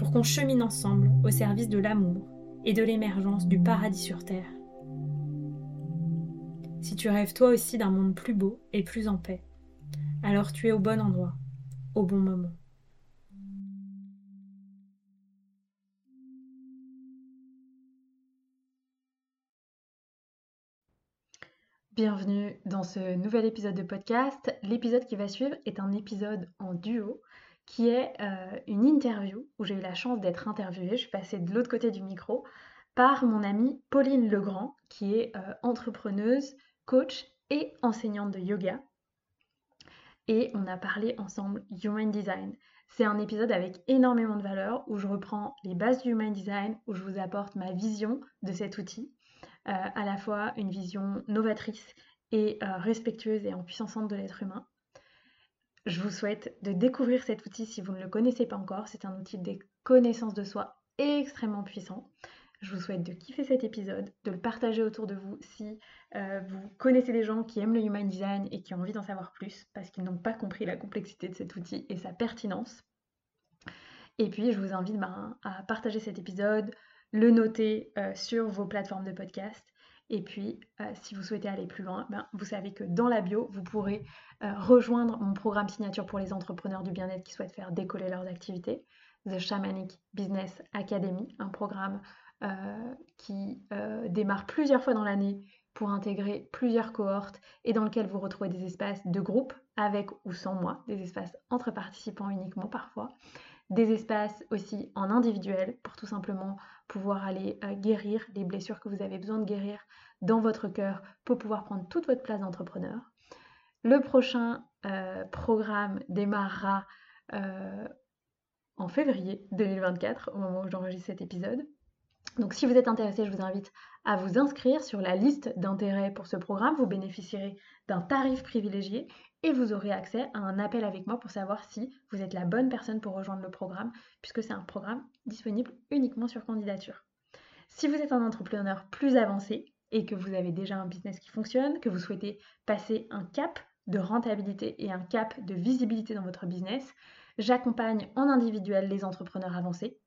pour qu'on chemine ensemble au service de l'amour et de l'émergence du paradis sur Terre. Si tu rêves toi aussi d'un monde plus beau et plus en paix, alors tu es au bon endroit, au bon moment. Bienvenue dans ce nouvel épisode de podcast. L'épisode qui va suivre est un épisode en duo qui est euh, une interview où j'ai eu la chance d'être interviewée. Je suis passée de l'autre côté du micro par mon amie Pauline Legrand qui est euh, entrepreneuse, coach et enseignante de yoga. Et on a parlé ensemble Human Design. C'est un épisode avec énormément de valeur où je reprends les bases du Human Design, où je vous apporte ma vision de cet outil euh, à la fois une vision novatrice et respectueuse et en puissance de l'être humain. Je vous souhaite de découvrir cet outil si vous ne le connaissez pas encore. C'est un outil de connaissance de soi extrêmement puissant. Je vous souhaite de kiffer cet épisode, de le partager autour de vous si euh, vous connaissez des gens qui aiment le Human Design et qui ont envie d'en savoir plus parce qu'ils n'ont pas compris la complexité de cet outil et sa pertinence. Et puis, je vous invite ben, à partager cet épisode, le noter euh, sur vos plateformes de podcast. Et puis, euh, si vous souhaitez aller plus loin, ben, vous savez que dans la bio, vous pourrez euh, rejoindre mon programme signature pour les entrepreneurs du bien-être qui souhaitent faire décoller leurs activités, The Shamanic Business Academy, un programme qui démarre plusieurs fois dans l'année pour intégrer plusieurs cohortes et dans lequel vous retrouvez des espaces de groupe avec ou sans moi, des espaces entre participants uniquement parfois, des espaces aussi en individuel pour tout simplement pouvoir aller euh, guérir les blessures que vous avez besoin de guérir dans votre cœur pour pouvoir prendre toute votre place d'entrepreneur. Le prochain euh, programme démarrera euh, en février 2024 au moment où j'enregistre cet épisode. Donc si vous êtes intéressé, je vous invite à vous inscrire sur la liste d'intérêts pour ce programme. Vous bénéficierez d'un tarif privilégié et vous aurez accès à un appel avec moi pour savoir si vous êtes la bonne personne pour rejoindre le programme, puisque c'est un programme disponible uniquement sur candidature. Si vous êtes un entrepreneur plus avancé et que vous avez déjà un business qui fonctionne, que vous souhaitez passer un cap de rentabilité et un cap de visibilité dans votre business, j'accompagne en individuel les entrepreneurs avancés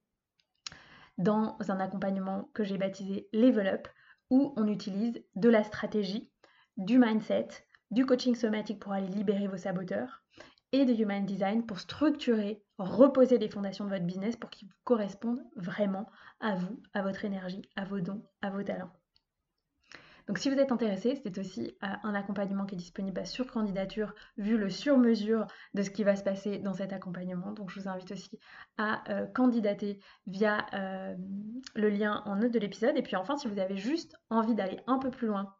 dans un accompagnement que j'ai baptisé Level Up, où on utilise de la stratégie, du mindset, du coaching somatique pour aller libérer vos saboteurs et de Human Design pour structurer, reposer les fondations de votre business pour qu'ils correspondent vraiment à vous, à votre énergie, à vos dons, à vos talents. Donc si vous êtes intéressé, c'est aussi euh, un accompagnement qui est disponible sur candidature vu le sur-mesure de ce qui va se passer dans cet accompagnement. Donc je vous invite aussi à euh, candidater via euh, le lien en note de l'épisode. Et puis enfin, si vous avez juste envie d'aller un peu plus loin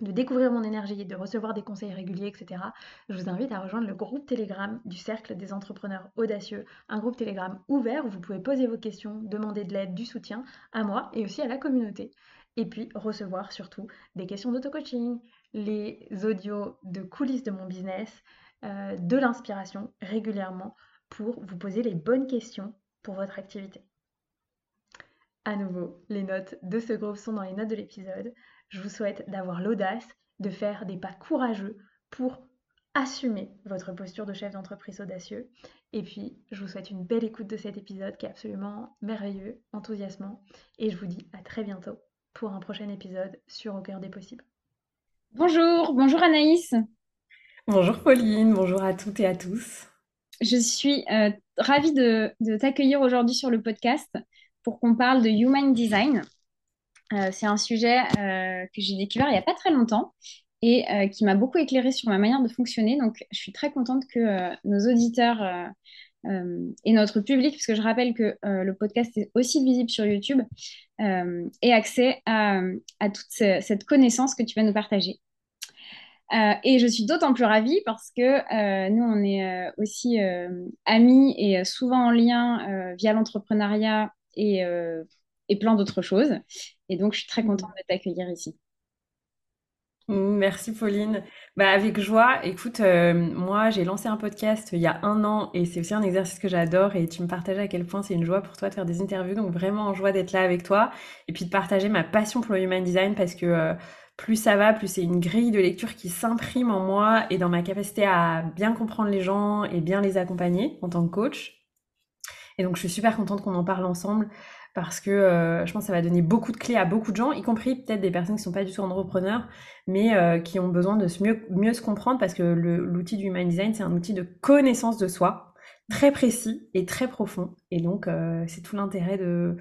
de découvrir mon énergie, de recevoir des conseils réguliers, etc., je vous invite à rejoindre le groupe Telegram du Cercle des entrepreneurs audacieux, un groupe Telegram ouvert où vous pouvez poser vos questions, demander de l'aide, du soutien à moi et aussi à la communauté. Et puis recevoir surtout des questions d'auto-coaching, les audios de coulisses de mon business, euh, de l'inspiration régulièrement pour vous poser les bonnes questions pour votre activité. À nouveau, les notes de ce groupe sont dans les notes de l'épisode je vous souhaite d'avoir l'audace de faire des pas courageux pour assumer votre posture de chef d'entreprise audacieux. Et puis, je vous souhaite une belle écoute de cet épisode qui est absolument merveilleux, enthousiasmant. Et je vous dis à très bientôt pour un prochain épisode sur Au cœur des possibles. Bonjour, bonjour Anaïs. Bonjour Pauline, bonjour à toutes et à tous. Je suis euh, ravie de, t'accueillir aujourd'hui sur le podcast pour qu'on parle de Human Design. Euh, c'est un sujet euh, que j'ai découvert il n'y a pas très longtemps et euh, qui m'a beaucoup éclairé sur ma manière de fonctionner. Donc, je suis très contente que nos auditeurs et notre public, puisque je rappelle que le podcast est aussi visible sur YouTube, aient accès à, à toute cette connaissance que tu vas nous partager. Euh, et je suis d'autant plus ravie parce que euh, nous, on est euh, aussi amis et souvent en lien via l'entrepreneuriat et, et, plein d'autres choses. Et donc, je suis très contente de t'accueillir ici. Merci Pauline. Bah, avec joie. Écoute, moi j'ai lancé un podcast il y a un an et c'est aussi un exercice que j'adore et tu me partages à quel point c'est une joie pour toi de faire des interviews. Donc vraiment en joie d'être là avec toi et puis de partager ma passion pour le human design parce que plus ça va, plus c'est une grille de lecture qui s'imprime en moi et dans ma capacité à bien comprendre les gens et bien les accompagner en tant que coach. Et donc je suis super contente qu'on en parle ensemble parce que euh, je pense que ça va donner beaucoup de clés à beaucoup de gens, y compris peut-être des personnes qui ne sont pas du tout entrepreneurs, mais euh, qui ont besoin de mieux, mieux se comprendre parce que l'outil du Human Design, c'est un outil de connaissance de soi, très précis et très profond. Et donc euh, c'est tout l'intérêt de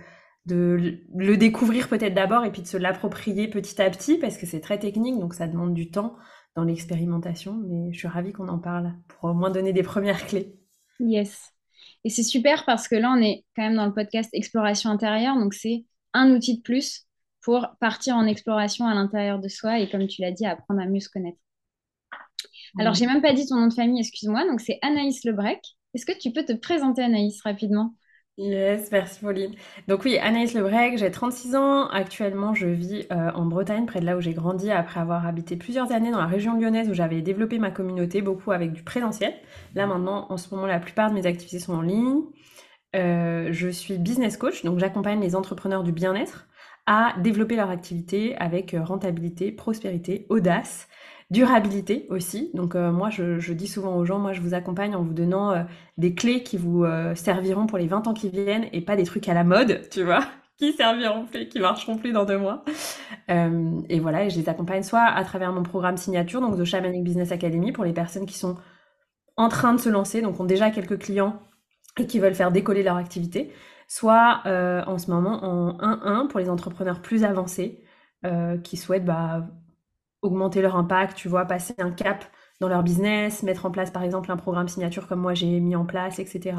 le découvrir peut-être d'abord et puis de se l'approprier petit à petit parce que c'est très technique donc ça demande du temps dans l'expérimentation mais je suis ravie qu'on en parle pour au moins donner des premières clés. Yes. Et c'est super parce que là on est quand même dans le podcast exploration intérieure donc c'est un outil de plus pour partir en exploration à l'intérieur de soi et comme tu l'as dit apprendre à mieux se connaître. Alors j'ai même pas dit ton nom de famille, excuse-moi, donc c'est Anaïs Lebrec. Est-ce que tu peux te présenter Anaïs rapidement? Yes, merci Pauline. Donc oui, Anaïs Lebrec, j'ai 36 ans. Actuellement, je vis euh, en Bretagne, près de là où j'ai grandi, après avoir habité plusieurs années dans la région lyonnaise où j'avais développé ma communauté, beaucoup avec du présentiel. Là maintenant, en ce moment, la plupart de mes activités sont en ligne. Euh, je suis business coach, donc j'accompagne les entrepreneurs du bien-être à développer leur activité avec euh, rentabilité, prospérité, audace Durabilité aussi. Donc euh, moi, je, dis souvent aux gens, moi, je vous accompagne en vous donnant euh, des clés qui vous euh, serviront pour les 20 ans qui viennent et pas des trucs à la mode, tu vois, qui serviront plus, qui marcheront plus dans deux mois. et voilà, et je les accompagne soit à travers mon programme signature, donc The Shamanic Business Academy, pour les personnes qui sont en train de se lancer, donc ont déjà quelques clients et qui veulent faire décoller leur activité, soit en ce moment en 1-1 pour les entrepreneurs plus avancés qui souhaitent bah, augmenter leur impact, tu vois, passer un cap dans leur business, mettre en place par exemple un programme signature comme moi j'ai mis en place, etc.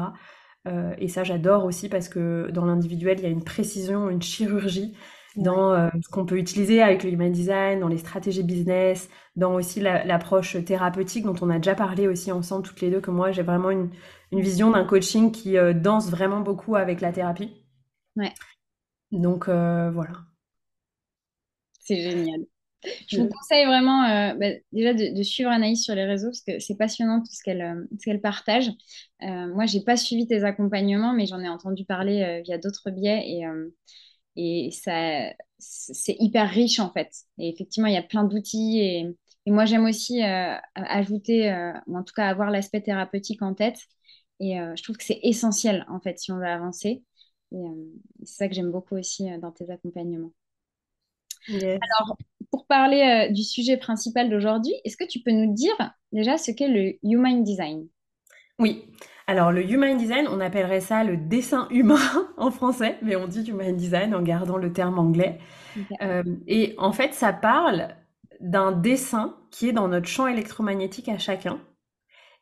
Euh, et ça j'adore aussi parce que dans l'individuel il y a une précision, une chirurgie dans euh, ce qu'on peut utiliser avec le human design, dans les stratégies business, dans aussi l'approche thérapeutique dont on a déjà parlé aussi ensemble toutes les deux, que moi j'ai vraiment une, vision d'un coaching qui euh, danse vraiment beaucoup avec la thérapie. Ouais. Donc voilà. C'est génial. Je vous conseille vraiment euh, bah, déjà de, suivre Anaïs sur les réseaux parce que c'est passionnant tout ce qu'elle euh, partage. Euh, moi, j'ai pas suivi tes accompagnements, mais j'en ai entendu parler euh, via d'autres biais et, et ça c'est hyper riche en fait. Et effectivement, il y a plein d'outils et, et, moi j'aime aussi ajouter ou en tout cas avoir l'aspect thérapeutique en tête. Et je trouve que c'est essentiel en fait si on veut avancer. Et c'est ça que j'aime beaucoup aussi dans tes accompagnements. Alors, pour parler euh, du sujet principal d'aujourd'hui, est-ce que tu peux nous dire déjà ce qu'est le Human Design? Oui. Alors, le Human Design, on appellerait ça le dessin humain en français, mais on dit Human Design en gardant le terme anglais. Euh, et en fait, ça parle d'un dessin qui est dans notre champ électromagnétique à chacun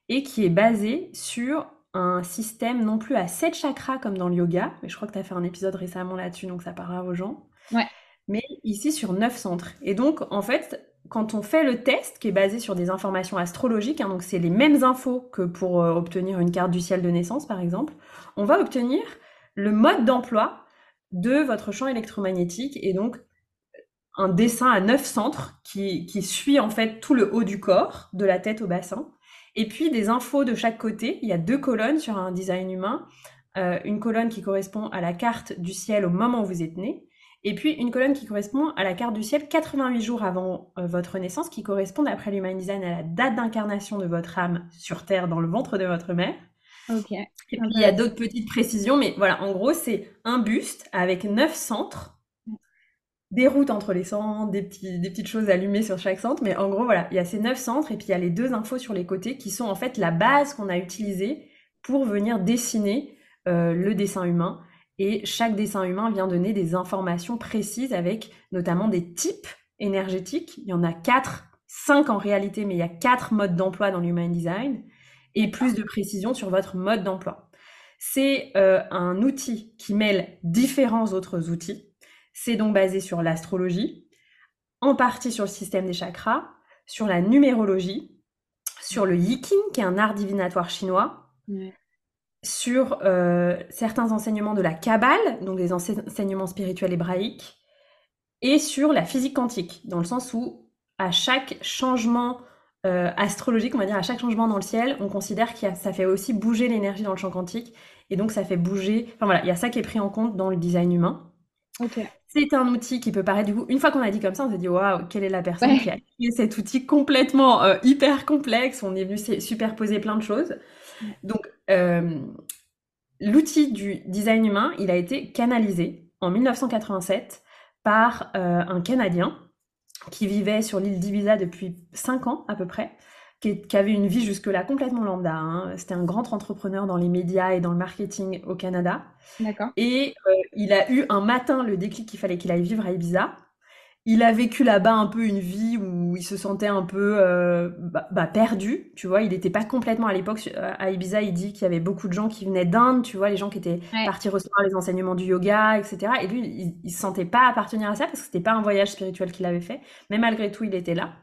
et qui est basé sur un système non plus à sept chakras comme dans le yoga, mais je crois que tu as fait un épisode récemment là-dessus, donc ça parlera aux gens. Ouais mais ici sur neuf centres. Et donc, en fait, quand on fait le test, qui est basé sur des informations astrologiques, hein, donc c'est les mêmes infos que pour euh, obtenir une carte du ciel de naissance, par exemple, on va obtenir le mode d'emploi de votre champ électromagnétique et donc un dessin à neuf centres qui, suit en fait tout le haut du corps, de la tête au bassin, et puis des infos de chaque côté. Il y a deux colonnes sur un design humain. Euh, une colonne qui correspond à la carte du ciel au moment où vous êtes né, et puis une colonne qui correspond à la carte du ciel 88 jours avant euh, votre naissance, qui correspond d'après l'Human Design à la date d'incarnation de votre âme sur Terre dans le ventre de votre mère. Et puis il y a d'autres petites précisions, mais voilà, en gros c'est un buste avec neuf centres, des routes entre les centres, des, petits, des petites choses allumées sur chaque centre, mais en gros voilà, il y a ces neuf centres et puis il y a les deux infos sur les côtés qui sont en fait la base qu'on a utilisée pour venir dessiner le dessin humain. Et chaque dessin humain vient donner des informations précises avec notamment des types énergétiques. Il y en a quatre, cinq en réalité, mais il y a quatre modes d'emploi dans l'human design et plus de précision sur votre mode d'emploi. C'est euh, un outil qui mêle différents autres outils. C'est donc basé sur l'astrologie, en partie sur le système des chakras, sur la numérologie, sur le yiking, qui est un art divinatoire chinois, sur euh, certains enseignements de la Kabbale, donc des enseignements spirituels hébraïques, et sur la physique quantique, dans le sens où à chaque changement euh, astrologique, on va dire, à chaque changement dans le ciel, on considère que ça fait aussi bouger l'énergie dans le champ quantique, et donc ça fait bouger. Enfin voilà, il y a ça qui est pris en compte dans le design humain. C'est un outil qui peut paraître du coup, une fois qu'on a dit comme ça, on s'est dit waouh, quelle est la personne qui a créé cet outil complètement euh, hyper complexe. On est venu superposer plein de choses. Donc euh, l'outil du design humain, il a été canalisé en 1987 par un Canadien qui vivait sur l'île d'Ibiza depuis 5 ans à peu près, qui, avait une vie jusque-là complètement lambda. Hein. C'était un grand entrepreneur dans les médias et dans le marketing au Canada. D'accord. Et euh, il a eu un matin le déclic qu'il fallait qu'il aille vivre à Ibiza il a vécu là-bas un peu une vie où il se sentait un peu euh, bah, bah, perdu, tu vois. Il n'était pas complètement à l'époque à Ibiza. Il dit qu'il y avait beaucoup de gens qui venaient d'Inde, tu vois, les gens qui étaient partis recevoir les enseignements du yoga, etc. Et lui, il, il se sentait pas appartenir à ça parce que c'était pas un voyage spirituel qu'il avait fait. Mais malgré tout, il était là.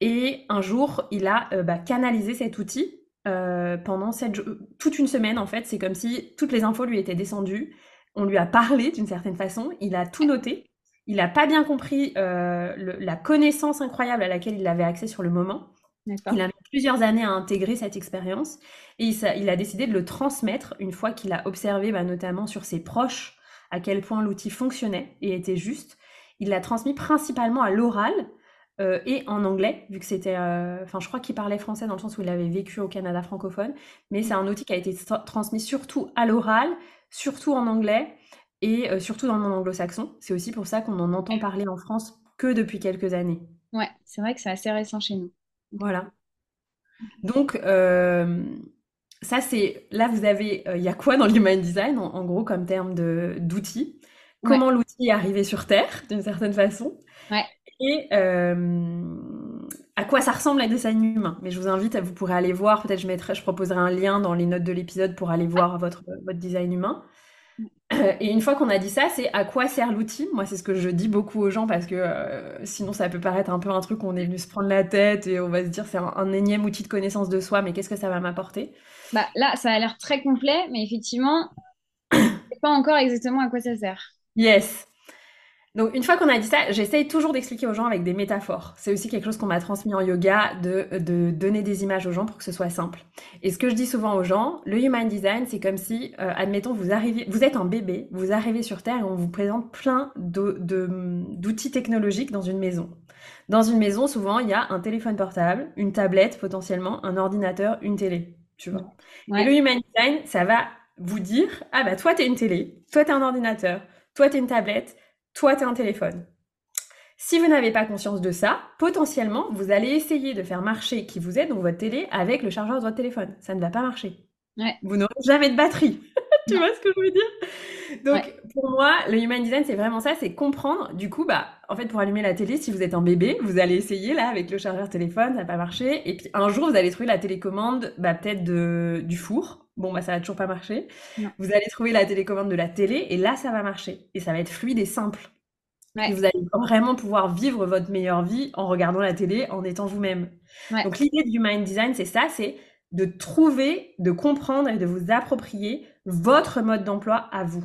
Et un jour, il a euh, bah, canalisé cet outil euh, pendant cette, toute une semaine en fait. C'est comme si toutes les infos lui étaient descendues. On lui a parlé d'une certaine façon. Il a tout noté il n'a pas bien compris euh, la connaissance incroyable à laquelle il avait accès sur le moment. Il a mis plusieurs années à intégrer cette expérience et il, a décidé de le transmettre une fois qu'il a observé, bah, notamment sur ses proches, à quel point l'outil fonctionnait et était juste. Il l'a transmis principalement à l'oral euh, et en anglais, vu que c'était. Euh, enfin, je crois qu'il parlait français dans le sens où il avait vécu au Canada francophone, mais c'est un outil qui a été transmis surtout à l'oral, surtout en anglais et euh, surtout dans le monde anglo-saxon. C'est aussi pour ça qu'on en entend parler en France que depuis quelques années. Ouais, c'est vrai que c'est assez récent chez nous. Voilà. Donc, euh, ça, c'est. Là, vous avez. Euh, il y a quoi dans l'human design, en, gros, comme terme d'outils? Comment l'outil est arrivé sur Terre, d'une certaine façon? Ouais. Et à quoi ça ressemble un dessin humain? Mais je vous invite, à, vous pourrez aller voir, peut-être je mettrai, je proposerai un lien dans les notes de l'épisode pour aller voir votre, votre design humain. Et une fois qu'on a dit ça, c'est à quoi sert l'outil? Moi, c'est ce que je dis beaucoup aux gens parce que euh, sinon, ça peut paraître un peu un truc où on est venu se prendre la tête et on va se dire c'est un, énième outil de connaissance de soi, mais qu'est-ce que ça va m'apporter? Bah là, ça a l'air très complet, mais effectivement, je sais pas encore exactement à quoi ça sert. Yes. Donc une fois qu'on a dit ça, j'essaye toujours d'expliquer aux gens avec des métaphores. C'est aussi quelque chose qu'on m'a transmis en yoga, de, de, donner des images aux gens pour que ce soit simple. Et ce que je dis souvent aux gens, le human design, c'est comme si, euh, admettons, vous arrivez, vous êtes un bébé, vous arrivez sur Terre et on vous présente plein d'outils technologiques dans une maison. Dans une maison, souvent, il y a un téléphone portable, une tablette potentiellement, un ordinateur, une télé, tu vois. Et le human design, ça va vous dire, ah bah toi t'es une télé, toi t'es un ordinateur, toi t'es une tablette, toi, tu as un téléphone. Si vous n'avez pas conscience de ça, potentiellement, vous allez essayer de faire marcher qui vous est, donc votre télé, avec le chargeur de votre téléphone. Ça ne va pas marcher. Vous n'aurez jamais de batterie. tu vois ce que je veux dire? Donc, pour moi, le human design, c'est vraiment ça, c'est comprendre. Du coup, bah, en fait, pour allumer la télé, si vous êtes un bébé, vous allez essayer là avec le chargeur téléphone, ça va pas marcher. Et puis un jour, vous allez trouver la télécommande, bah, peut-être du four. Bon, bah, ça va toujours pas marcher. Vous allez trouver la télécommande de la télé et là, ça va marcher. Et ça va être fluide et simple. Et vous allez vraiment pouvoir vivre votre meilleure vie en regardant la télé, en étant vous-même. Donc, l'idée du mind design, c'est ça, c'est de trouver, de comprendre et de vous approprier votre mode d'emploi à vous.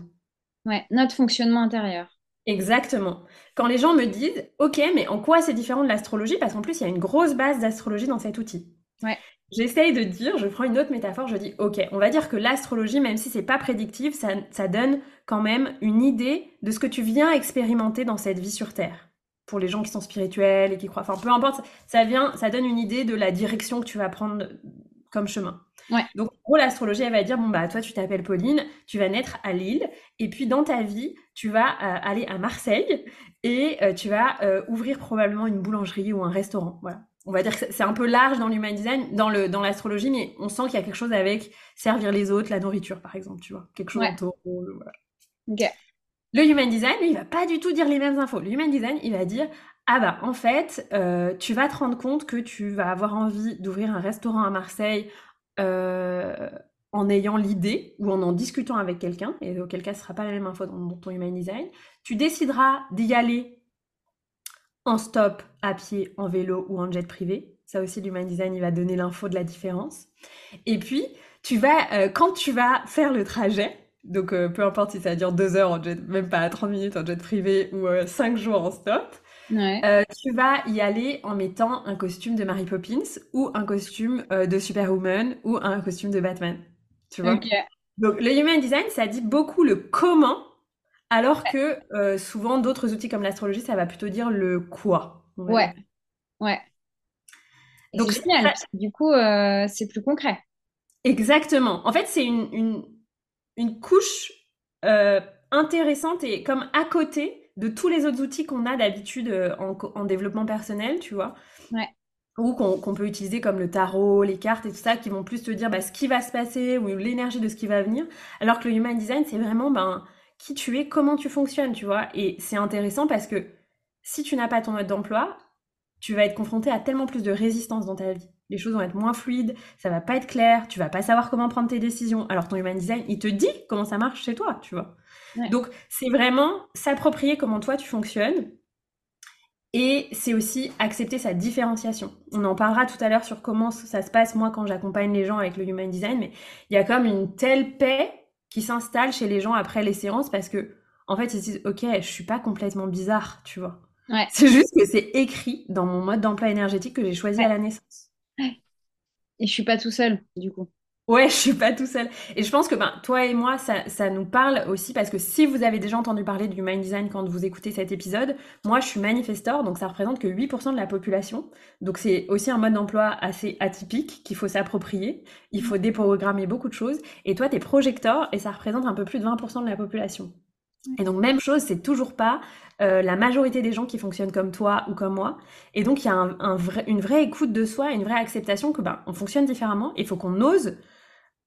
Ouais, notre fonctionnement intérieur. Exactement. Quand les gens me disent, OK, mais en quoi c'est différent de l'astrologie? Parce qu'en plus, il y a une grosse base d'astrologie dans cet outil. Ouais. J'essaye de dire, je prends une autre métaphore, je dis, ok, on va dire que l'astrologie, même si c'est pas prédictif, ça, ça, donne quand même une idée de ce que tu viens expérimenter dans cette vie sur Terre. Pour les gens qui sont spirituels et qui croient, enfin peu importe, ça vient, ça donne une idée de la direction que tu vas prendre comme chemin. Ouais. Donc, en gros, l'astrologie, elle va dire, bon, bah, toi, tu t'appelles Pauline, tu vas naître à Lille, et puis dans ta vie, tu vas euh, aller à Marseille, et euh, tu vas euh, ouvrir probablement une boulangerie ou un restaurant. Voilà. on va dire que c'est un peu large dans l'human design, dans le dans l'astrologie, mais on sent qu'il y a quelque chose avec servir les autres, la nourriture par exemple, tu vois, quelque chose Ouais. en taureau, voilà. Le human design, lui, il va pas du tout dire les mêmes infos. Le human design, il va dire ah bah en fait, euh, tu vas te rendre compte que tu vas avoir envie d'ouvrir un restaurant à Marseille en ayant l'idée ou en en discutant avec quelqu'un, et auquel cas ce sera pas la même info dans, ton human design. Tu décideras d'y aller en stop, à pied, en vélo ou en jet privé. Ça aussi, l'human design, il va donner l'info de la différence. Et puis, tu vas, euh, quand tu vas faire le trajet, donc euh, peu importe si ça dure deux heures en jet, même pas 30 minutes en jet privé ou euh, cinq jours en stop, Ouais. euh, tu vas y aller en mettant un costume de Mary Poppins ou un costume euh, de Superwoman ou un costume de Batman. Tu vois? Ok. Donc, le human design, ça dit beaucoup le comment, alors que euh, souvent d'autres outils comme l'astrologie, ça va plutôt dire le quoi. Ouais. Ouais. Et Donc, génial, du coup, c'est plus concret. Exactement. En fait, c'est une, une, une couche intéressante et comme à côté de tous les autres outils qu'on a d'habitude euh, en, développement personnel, tu vois. Ouais. Ou qu'on qu'on peut utiliser comme le tarot, les cartes et tout ça, qui vont plus te dire bah, ce qui va se passer ou l'énergie de ce qui va venir. Alors que le human design, c'est vraiment ben, qui tu es, comment tu fonctionnes, tu vois. Et c'est intéressant parce que si tu n'as pas ton mode d'emploi, tu vas être confronté à tellement plus de résistance dans ta vie. Les choses vont être moins fluides, ça va pas être clair, tu vas pas savoir comment prendre tes décisions. Alors ton human design, il te dit comment ça marche chez toi, tu vois. Ouais. Donc c'est vraiment s'approprier comment toi tu fonctionnes. Et c'est aussi accepter sa différenciation. On en parlera tout à l'heure sur comment ça se passe moi quand j'accompagne les gens avec le human design, mais il y a comme une telle paix qui s'installe chez les gens après les séances parce que en fait ils se disent ok je suis pas complètement bizarre, tu vois. Ouais. C'est juste que c'est écrit dans mon mode d'emploi énergétique que j'ai choisi à la naissance. Et je suis pas tout seul, du coup. Ouais, je suis pas tout seul. Et je pense que ben, toi et moi, ça, ça nous parle aussi parce que si vous avez déjà entendu parler du Mind Design quand vous écoutez cet épisode, moi je suis manifestor, donc ça représente que 8% de la population. Donc c'est aussi un mode d'emploi assez atypique qu'il faut s'approprier. Il faut déprogrammer beaucoup de choses. Et toi, t'es projecteur et ça représente un peu plus de 20% de la population. Et donc même chose, c'est toujours pas euh, la majorité des gens qui fonctionnent comme toi ou comme moi. Et donc il y a un, un vrai, une vraie écoute de soi, une vraie acceptation que ben on fonctionne différemment. Il faut qu'on ose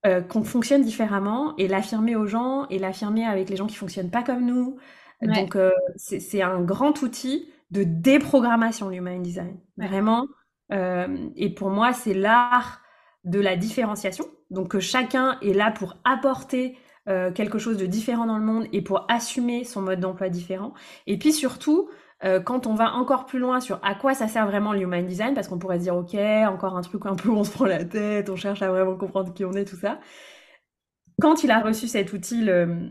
euh, qu'on fonctionne différemment et l'affirmer aux gens et l'affirmer avec les gens qui fonctionnent pas comme nous. Ouais. Donc euh, c'est un grand outil de déprogrammation l'human design. Ouais. Vraiment. Euh, et pour moi, c'est l'art de la différenciation. Donc que chacun est là pour apporter quelque chose de différent dans le monde et pour assumer son mode d'emploi différent. Et puis surtout, euh, quand on va encore plus loin sur à quoi ça sert vraiment le human design, parce qu'on pourrait se dire ok, encore un truc un peu où on se prend la tête, on cherche à vraiment comprendre qui on est, tout ça. Quand il a reçu cet outil, le,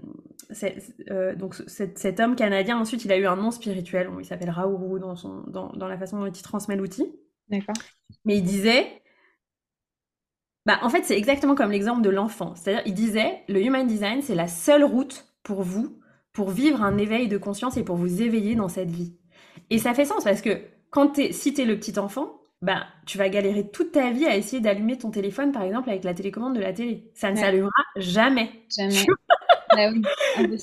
euh, donc cet, cet homme canadien, ensuite il a eu un nom spirituel, Bon, il s'appelle Raourou dans, son, dans, dans la façon dont il transmet l'outil. D'accord. Mais il disait, bah, en fait, c'est exactement comme l'exemple de l'enfant. C'est-à-dire, il disait, le human design, c'est la seule route pour vous, pour vivre un éveil de conscience et pour vous éveiller dans cette vie. Et ça fait sens parce que quand t'es, si t'es le petit enfant, bah, tu vas galérer toute ta vie à essayer d'allumer ton téléphone, par exemple, avec la télécommande de la télé. Ça ne Ouais. s'allumera jamais. Jamais. bah oui.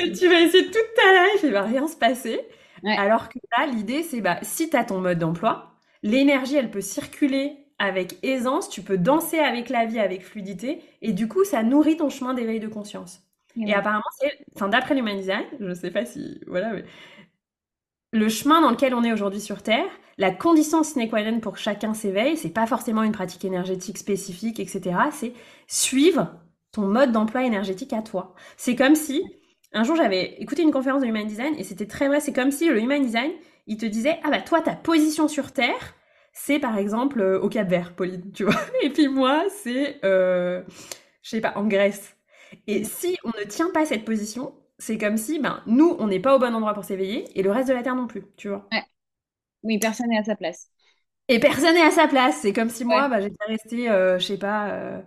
Et tu vas essayer toute ta life, il va rien se passer. Ouais. Alors que là, l'idée, c'est bah, si tu as ton mode d'emploi, l'énergie, elle peut circuler avec aisance, tu peux danser avec la vie avec fluidité, et du coup, ça nourrit ton chemin d'éveil de conscience. Et apparemment, c'est, enfin, d'après l'Human Design, je sais pas si, voilà, mais le chemin dans lequel on est aujourd'hui sur Terre, la condition sine qua non pour chacun s'éveille, c'est pas forcément une pratique énergétique spécifique, etc. C'est suivre ton mode d'emploi énergétique à toi. C'est comme si, un jour j'avais écouté une conférence de Human Design et c'était très vrai, c'est comme si le Human Design, il te disait, ah bah toi, ta position sur Terre, c'est par exemple euh, au Cap Vert, Pauline, tu vois. Et puis moi, c'est, euh, je sais pas, en Grèce. Et si on ne tient pas cette position, c'est comme si, ben, nous, on n'est pas au bon endroit pour s'éveiller et le reste de la Terre non plus, tu vois. Oui, personne n'est à sa place. Et personne n'est à sa place. C'est comme si moi, Ouais. bah, j'étais restée, euh, je sais pas, euh,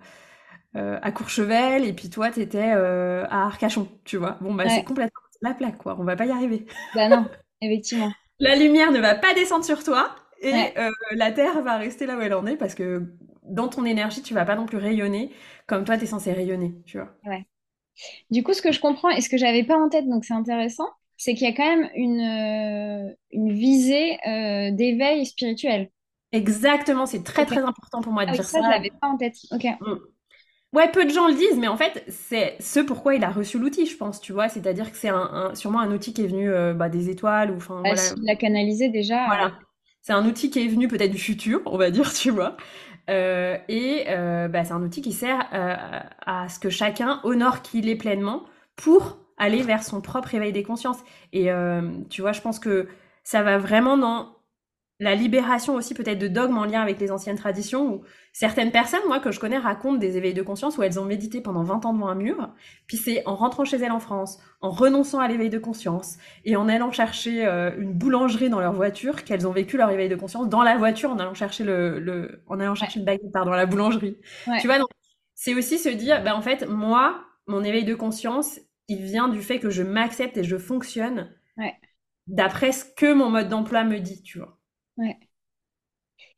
euh, à Courchevel et puis toi, t'étais à Arcachon, tu vois. Bon, bah, Ouais. c'est complètement la plaque, quoi. On va pas y arriver. Bah non, effectivement. La lumière ne va pas descendre sur toi et Ouais. la Terre va rester là où elle en est parce que dans ton énergie, tu vas pas non plus rayonner comme toi, t'es censé rayonner, tu vois. Du coup, ce que je comprends et ce que j'avais pas en tête, donc c'est intéressant, c'est qu'il y a quand même une, euh, une visée euh, d'éveil spirituel. Exactement, c'est très très important pour moi de Ah dire ça, ça. je l'avais pas en tête. Ok. Mm. Ouais, peu de gens le disent, mais en fait, c'est ce pourquoi il a reçu l'outil, je pense, tu vois. C'est-à-dire que c'est un, un- sûrement un outil qui est venu euh, bah, des étoiles, ou enfin Bah, voilà. s'il l'a canalisé déjà. euh, Voilà. C'est un outil qui est venu peut-être du futur, on va dire, tu vois. Euh, et euh, bah, c'est un outil qui sert euh, à ce que chacun honore qui il est pleinement pour aller vers son propre éveil des consciences. Et tu vois, je pense que ça va vraiment dans la libération aussi peut-être de dogmes en lien avec les anciennes traditions où certaines personnes, moi, que je connais, racontent des éveils de conscience où elles ont médité pendant 20 ans devant un mur, puis c'est en rentrant chez elles en France, en renonçant à l'éveil de conscience et en allant chercher euh, une boulangerie dans leur voiture qu'elles ont vécu leur éveil de conscience dans la voiture en allant chercher le, le en allant chercher Ouais. le baguette pardon à la boulangerie. Ouais. Tu vois c'est aussi se dire ben en fait moi mon éveil de conscience il vient du fait que je m'accepte et je fonctionne Ouais. d'après ce que mon mode d'emploi me dit, tu vois. Ouais.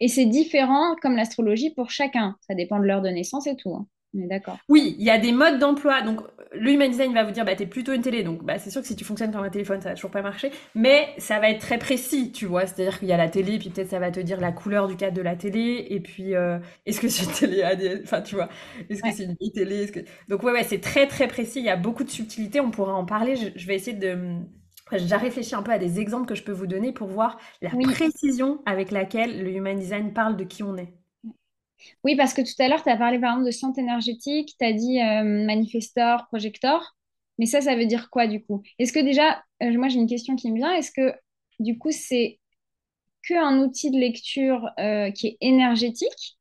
Et c'est différent comme l'astrologie pour chacun. Ça dépend de l'heure de naissance et tout. hein. On est d'accord. Oui, il y a des modes d'emploi. Donc, le Human Design va vous dire, bah, t'es plutôt une télé. Donc, bah, c'est sûr que si tu fonctionnes comme un téléphone, ça va toujours pas marcher. Mais ça va être très précis, tu vois. C'est-à-dire qu'il y a la télé, puis peut-être ça va te dire la couleur du cadre de la télé. Et puis, euh, est-ce que c'est une télé ADN Enfin, tu vois. Est-ce que c'est une vieille télé? Est-ce que... Donc, ouais, ouais, c'est très, très précis. Il y a beaucoup de subtilités. On pourra en parler. Je, je vais essayer de. J'ai déjà réfléchi un peu à des exemples que je peux vous donner pour voir la Oui. précision avec laquelle le Human Design parle de qui on est. Oui, parce que tout à l'heure, tu as parlé par exemple de centre énergétique, tu as dit euh, manifestor, projecteur. Mais ça, ça veut dire quoi du coup? Est-ce que déjà, euh, moi j'ai une question qui me vient, est-ce que du coup c'est que un outil de lecture euh, qui est énergétique?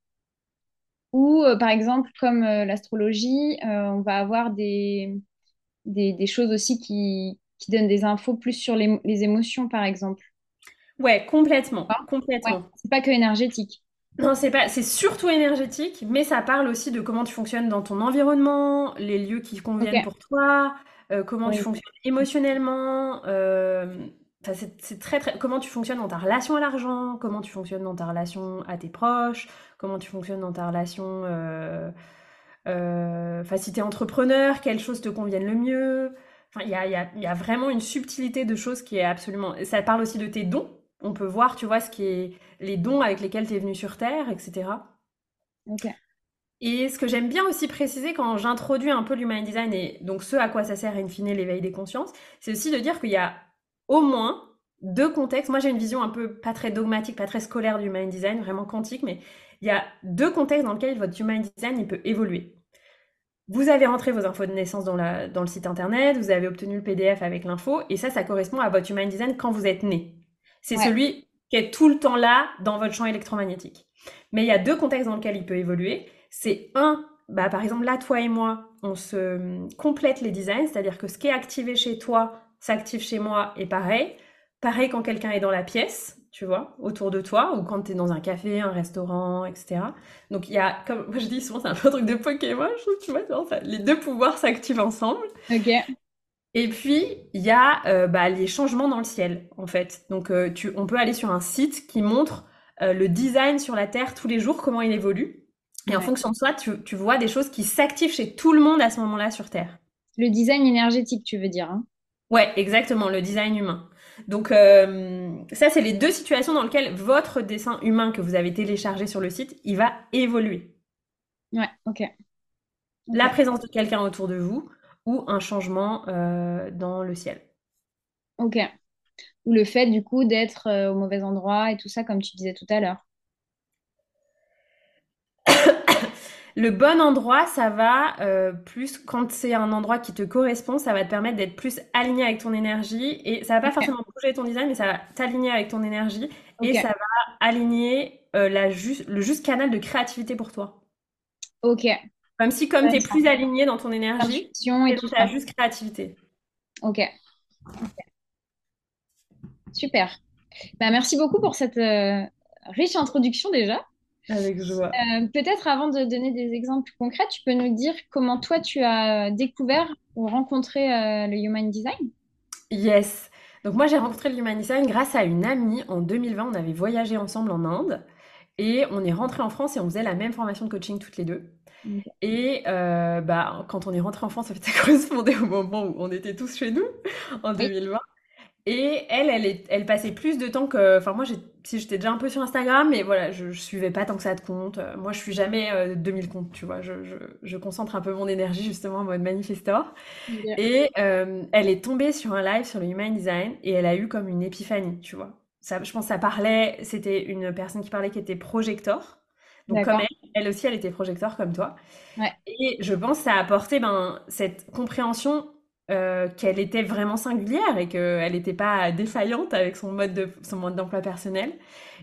Ou par exemple comme l'astrologie, on va avoir des, des, des choses aussi qui, qui donnent des infos plus sur les, les émotions par exemple. Ouais, complètement. Ouais, Complètement. c'est pas que énergétique. Non, c'est pas, c'est surtout énergétique, mais ça parle aussi de comment tu fonctionnes dans ton environnement, les lieux qui conviennent pour toi, euh, comment tu fonctionnes émotionnellement. euh, enfin, c'est, c'est très, très, comment tu fonctionnes dans ta relation à l'argent, comment tu fonctionnes dans ta relation à tes proches, comment tu fonctionnes dans ta relation, euh, euh, enfin, si t'es entrepreneur, quelles choses te conviennent le mieux. Il y a, il y a, il y a vraiment une subtilité de choses qui est absolument. Ça parle aussi de tes dons. On peut voir, tu vois, ce qui est les dons avec lesquels tu es venu sur Terre, etc. Ok. Et ce que j'aime bien aussi préciser quand j'introduis un peu l'Human Design et donc ce à quoi ça sert in fine l'éveil des consciences, c'est aussi de dire qu'il y a au moins deux contextes. Moi, j'ai une vision un peu pas très dogmatique, pas très scolaire du Human Design, vraiment quantique, mais il y a deux contextes dans lesquels votre Human Design il peut évoluer. Vous avez rentré vos infos de naissance dans, la, dans le site internet, vous avez obtenu le PDF avec l'info, et ça, ça correspond à votre Human Design quand vous êtes né. C'est Ouais. celui qui est tout le temps là dans votre champ électromagnétique. Mais il y a deux contextes dans lesquels il peut évoluer. C'est un, bah, par exemple, là, toi et moi, on se euh, complète les designs, c'est-à-dire que ce qui est activé chez toi s'active chez moi et pareil. Pareil quand quelqu'un est dans la pièce, tu vois, autour de toi, ou quand tu es dans un café, un restaurant, etc. Donc il y a, comme moi je dis souvent, c'est un peu un truc de Pokémon, je trouve, tu vois, genre, ça- les deux pouvoirs s'activent ensemble. Ok. Et puis, il y a euh, bah, les changements dans le ciel, en fait. Donc, euh, tu, on peut aller sur un site qui montre euh, le design sur la Terre tous les jours, comment il évolue. Et en fonction de ça, tu, tu vois des choses qui s'activent chez tout le monde à ce moment-là sur Terre. Le design énergétique, tu veux dire, hein? Ouais, exactement, le design humain. Donc, euh, ça, c'est les deux situations dans lesquelles votre dessin humain que vous avez téléchargé sur le site, il va évoluer. Ouais, ok. La présence de quelqu'un autour de vous ou un changement euh, dans le ciel. Ok. Ou le fait, du coup, d'être euh, au mauvais endroit et tout ça, comme tu disais tout à l'heure. Le bon endroit, ça va euh, plus quand c'est un endroit qui te correspond, ça va te permettre d'être plus aligné avec ton énergie et ça va pas forcément bouger ton design, mais ça va t'aligner avec ton énergie et ça va aligner euh, la le juste canal de créativité pour toi. Ok. Comme si, comme tu es plus aligné dans ton énergie, ta ça. juste créativité. Ok. Ok. Super. Bah, merci beaucoup pour cette euh, riche introduction déjà. Avec joie. Euh, peut-être avant de donner des exemples concrets, tu peux nous dire comment toi tu as découvert ou rencontré euh, le Human Design? Yes. Donc moi j'ai rencontré le Human Design grâce à une amie en 2020. On avait voyagé ensemble en Inde et on est rentré en France et on faisait la même formation de coaching toutes les deux. Et euh, bah, quand on est rentré en France, en fait, ça correspondait au moment où on était tous chez nous en Oui. 2020. Et elle, elle, est, elle passait plus de temps que. Enfin, moi, si j'étais déjà un peu sur Instagram, mais voilà, je, je suivais pas tant que ça de compte. Euh, moi, je suis jamais euh, 2000 comptes, tu vois. Je, je, je, concentre un peu mon énergie justement en mode manifestor. Et euh, elle est tombée sur un live sur le Human Design et elle a eu comme une épiphanie, tu vois. Ça, je pense que ça parlait. C'était une personne qui parlait qui était projecteur. Donc, comme elle, elle aussi, elle était projecteur comme toi. Ouais. Et je pense que ça a apporté ben, cette compréhension euh, qu'elle était vraiment singulière et qu'elle n'était pas défaillante avec son mode de son mode d'emploi personnel.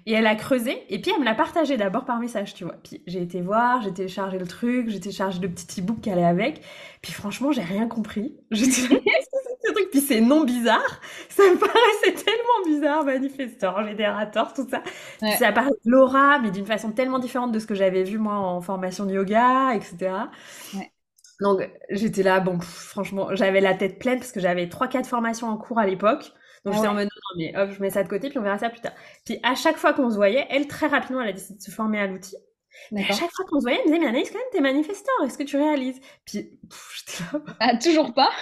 Et elle a creusé et puis elle me l'a partagé d'abord par message, tu vois. Puis j'ai été voir, j'ai téléchargé le truc, j'ai téléchargé le petit e-book qui allait avec. Puis franchement, j'ai rien compris. ce truc puis c'est non bizarre, ça me paraissait tellement bizarre, manifestor, générateur, tout ça. Ouais. Ça paraît l'aura, mais d'une façon tellement différente de ce que j'avais vu moi en formation de yoga, etc. Ouais. Donc j'étais là, bon, pff, franchement, j'avais la tête pleine parce que j'avais trois, quatre formations en cours à l'époque. Donc j'étais en mode, non, mais hop, je mets ça de côté, puis on verra ça plus tard. Puis à chaque fois qu'on se voyait, elle, très rapidement, elle a décidé de se former à l'outil. Et à chaque fois qu'on se voyait, elle me disait, mais Anaïs, quand même, t'es manifesteur, est-ce que tu réalises? Puis j'étais là. Ah, toujours pas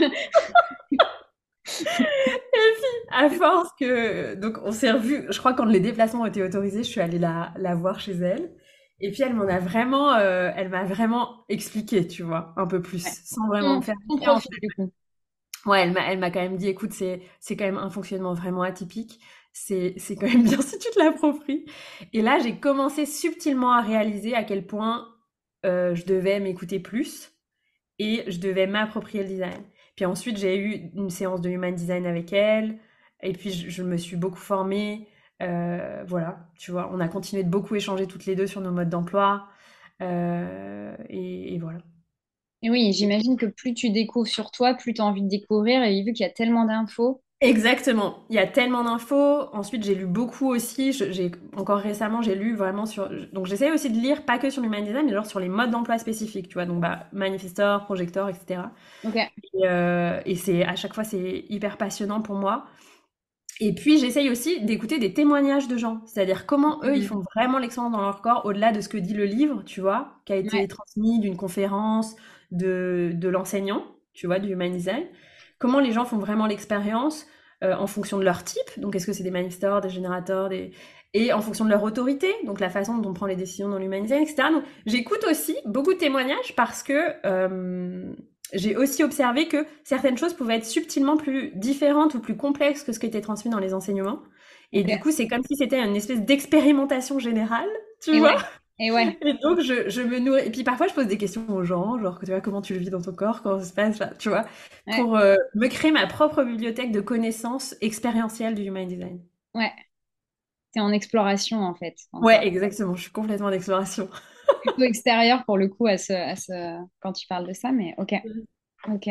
Et puis, à force que. Donc, on s'est revus. Je crois quand les déplacements ont été autorisés, je suis allée la, la voir chez elle. Et puis elle m'en a vraiment, euh, elle m'a vraiment expliqué, tu vois, un peu plus, ouais. sans vraiment Mmh, me faire du coup. Ouais, elle m'a, elle m'a quand même dit, écoute, c'est, c'est quand même un fonctionnement vraiment atypique. C'est, c'est quand même bien si tu te l'appropries. Et là, j'ai commencé subtilement à réaliser à quel point euh, je devais m'écouter plus et je devais m'approprier le design. Puis ensuite, j'ai eu une séance de human design avec elle. Et puis, je, je me suis beaucoup formée. Euh, voilà, tu vois, on a continué de beaucoup échanger toutes les deux sur nos modes d'emploi. Euh, et, et, voilà. Et oui, j'imagine que plus tu découvres sur toi, plus tu as envie de découvrir. Et vu qu'il y a tellement d'infos. Exactement, il y a tellement d'infos. Ensuite, j'ai lu beaucoup aussi. J'ai encore récemment, j'ai lu vraiment sur. Donc, j'essaie aussi de lire pas que sur l'human design, mais genre sur les modes d'emploi spécifiques, tu vois. Donc, bah, manifestor, projecteur, etc. Ok. Et, euh, et c'est à chaque fois, c'est hyper passionnant pour moi. Et puis, j'essaye aussi d'écouter des témoignages de gens, c'est-à-dire comment eux, mmh. ils font vraiment l'excellence dans leur corps, au-delà de ce que dit le livre, tu vois, qui a été ouais. transmis d'une conférence, de, de l'enseignant, tu vois, du human design. Comment les gens font vraiment l'expérience euh, en fonction de leur type, donc est-ce que c'est des manifestors, des générateurs, des... et en fonction de leur autorité, donc la façon dont on prend les décisions dans l'human design, etc. Donc, j'écoute aussi beaucoup de témoignages parce que... Euh, j'ai aussi observé que certaines choses pouvaient être subtilement plus différentes ou plus complexes que ce qui était transmis dans les enseignements. Et okay. du coup, c'est comme si c'était une espèce d'expérimentation générale, tu et vois. Ouais. Et ouais. Et donc, je, je, me nourris. Et puis parfois, je pose des questions aux gens, genre, tu vois, comment tu le vis dans ton corps, comment ça se passe, tu vois, ouais. pour euh, me créer ma propre bibliothèque de connaissances expérientielles du human design. Ouais. C'est en exploration, en fait. En ouais, exactement. Je suis complètement en exploration. Plutôt extérieur pour le coup à ce, à ce... quand tu parles de ça, mais ok. Ok.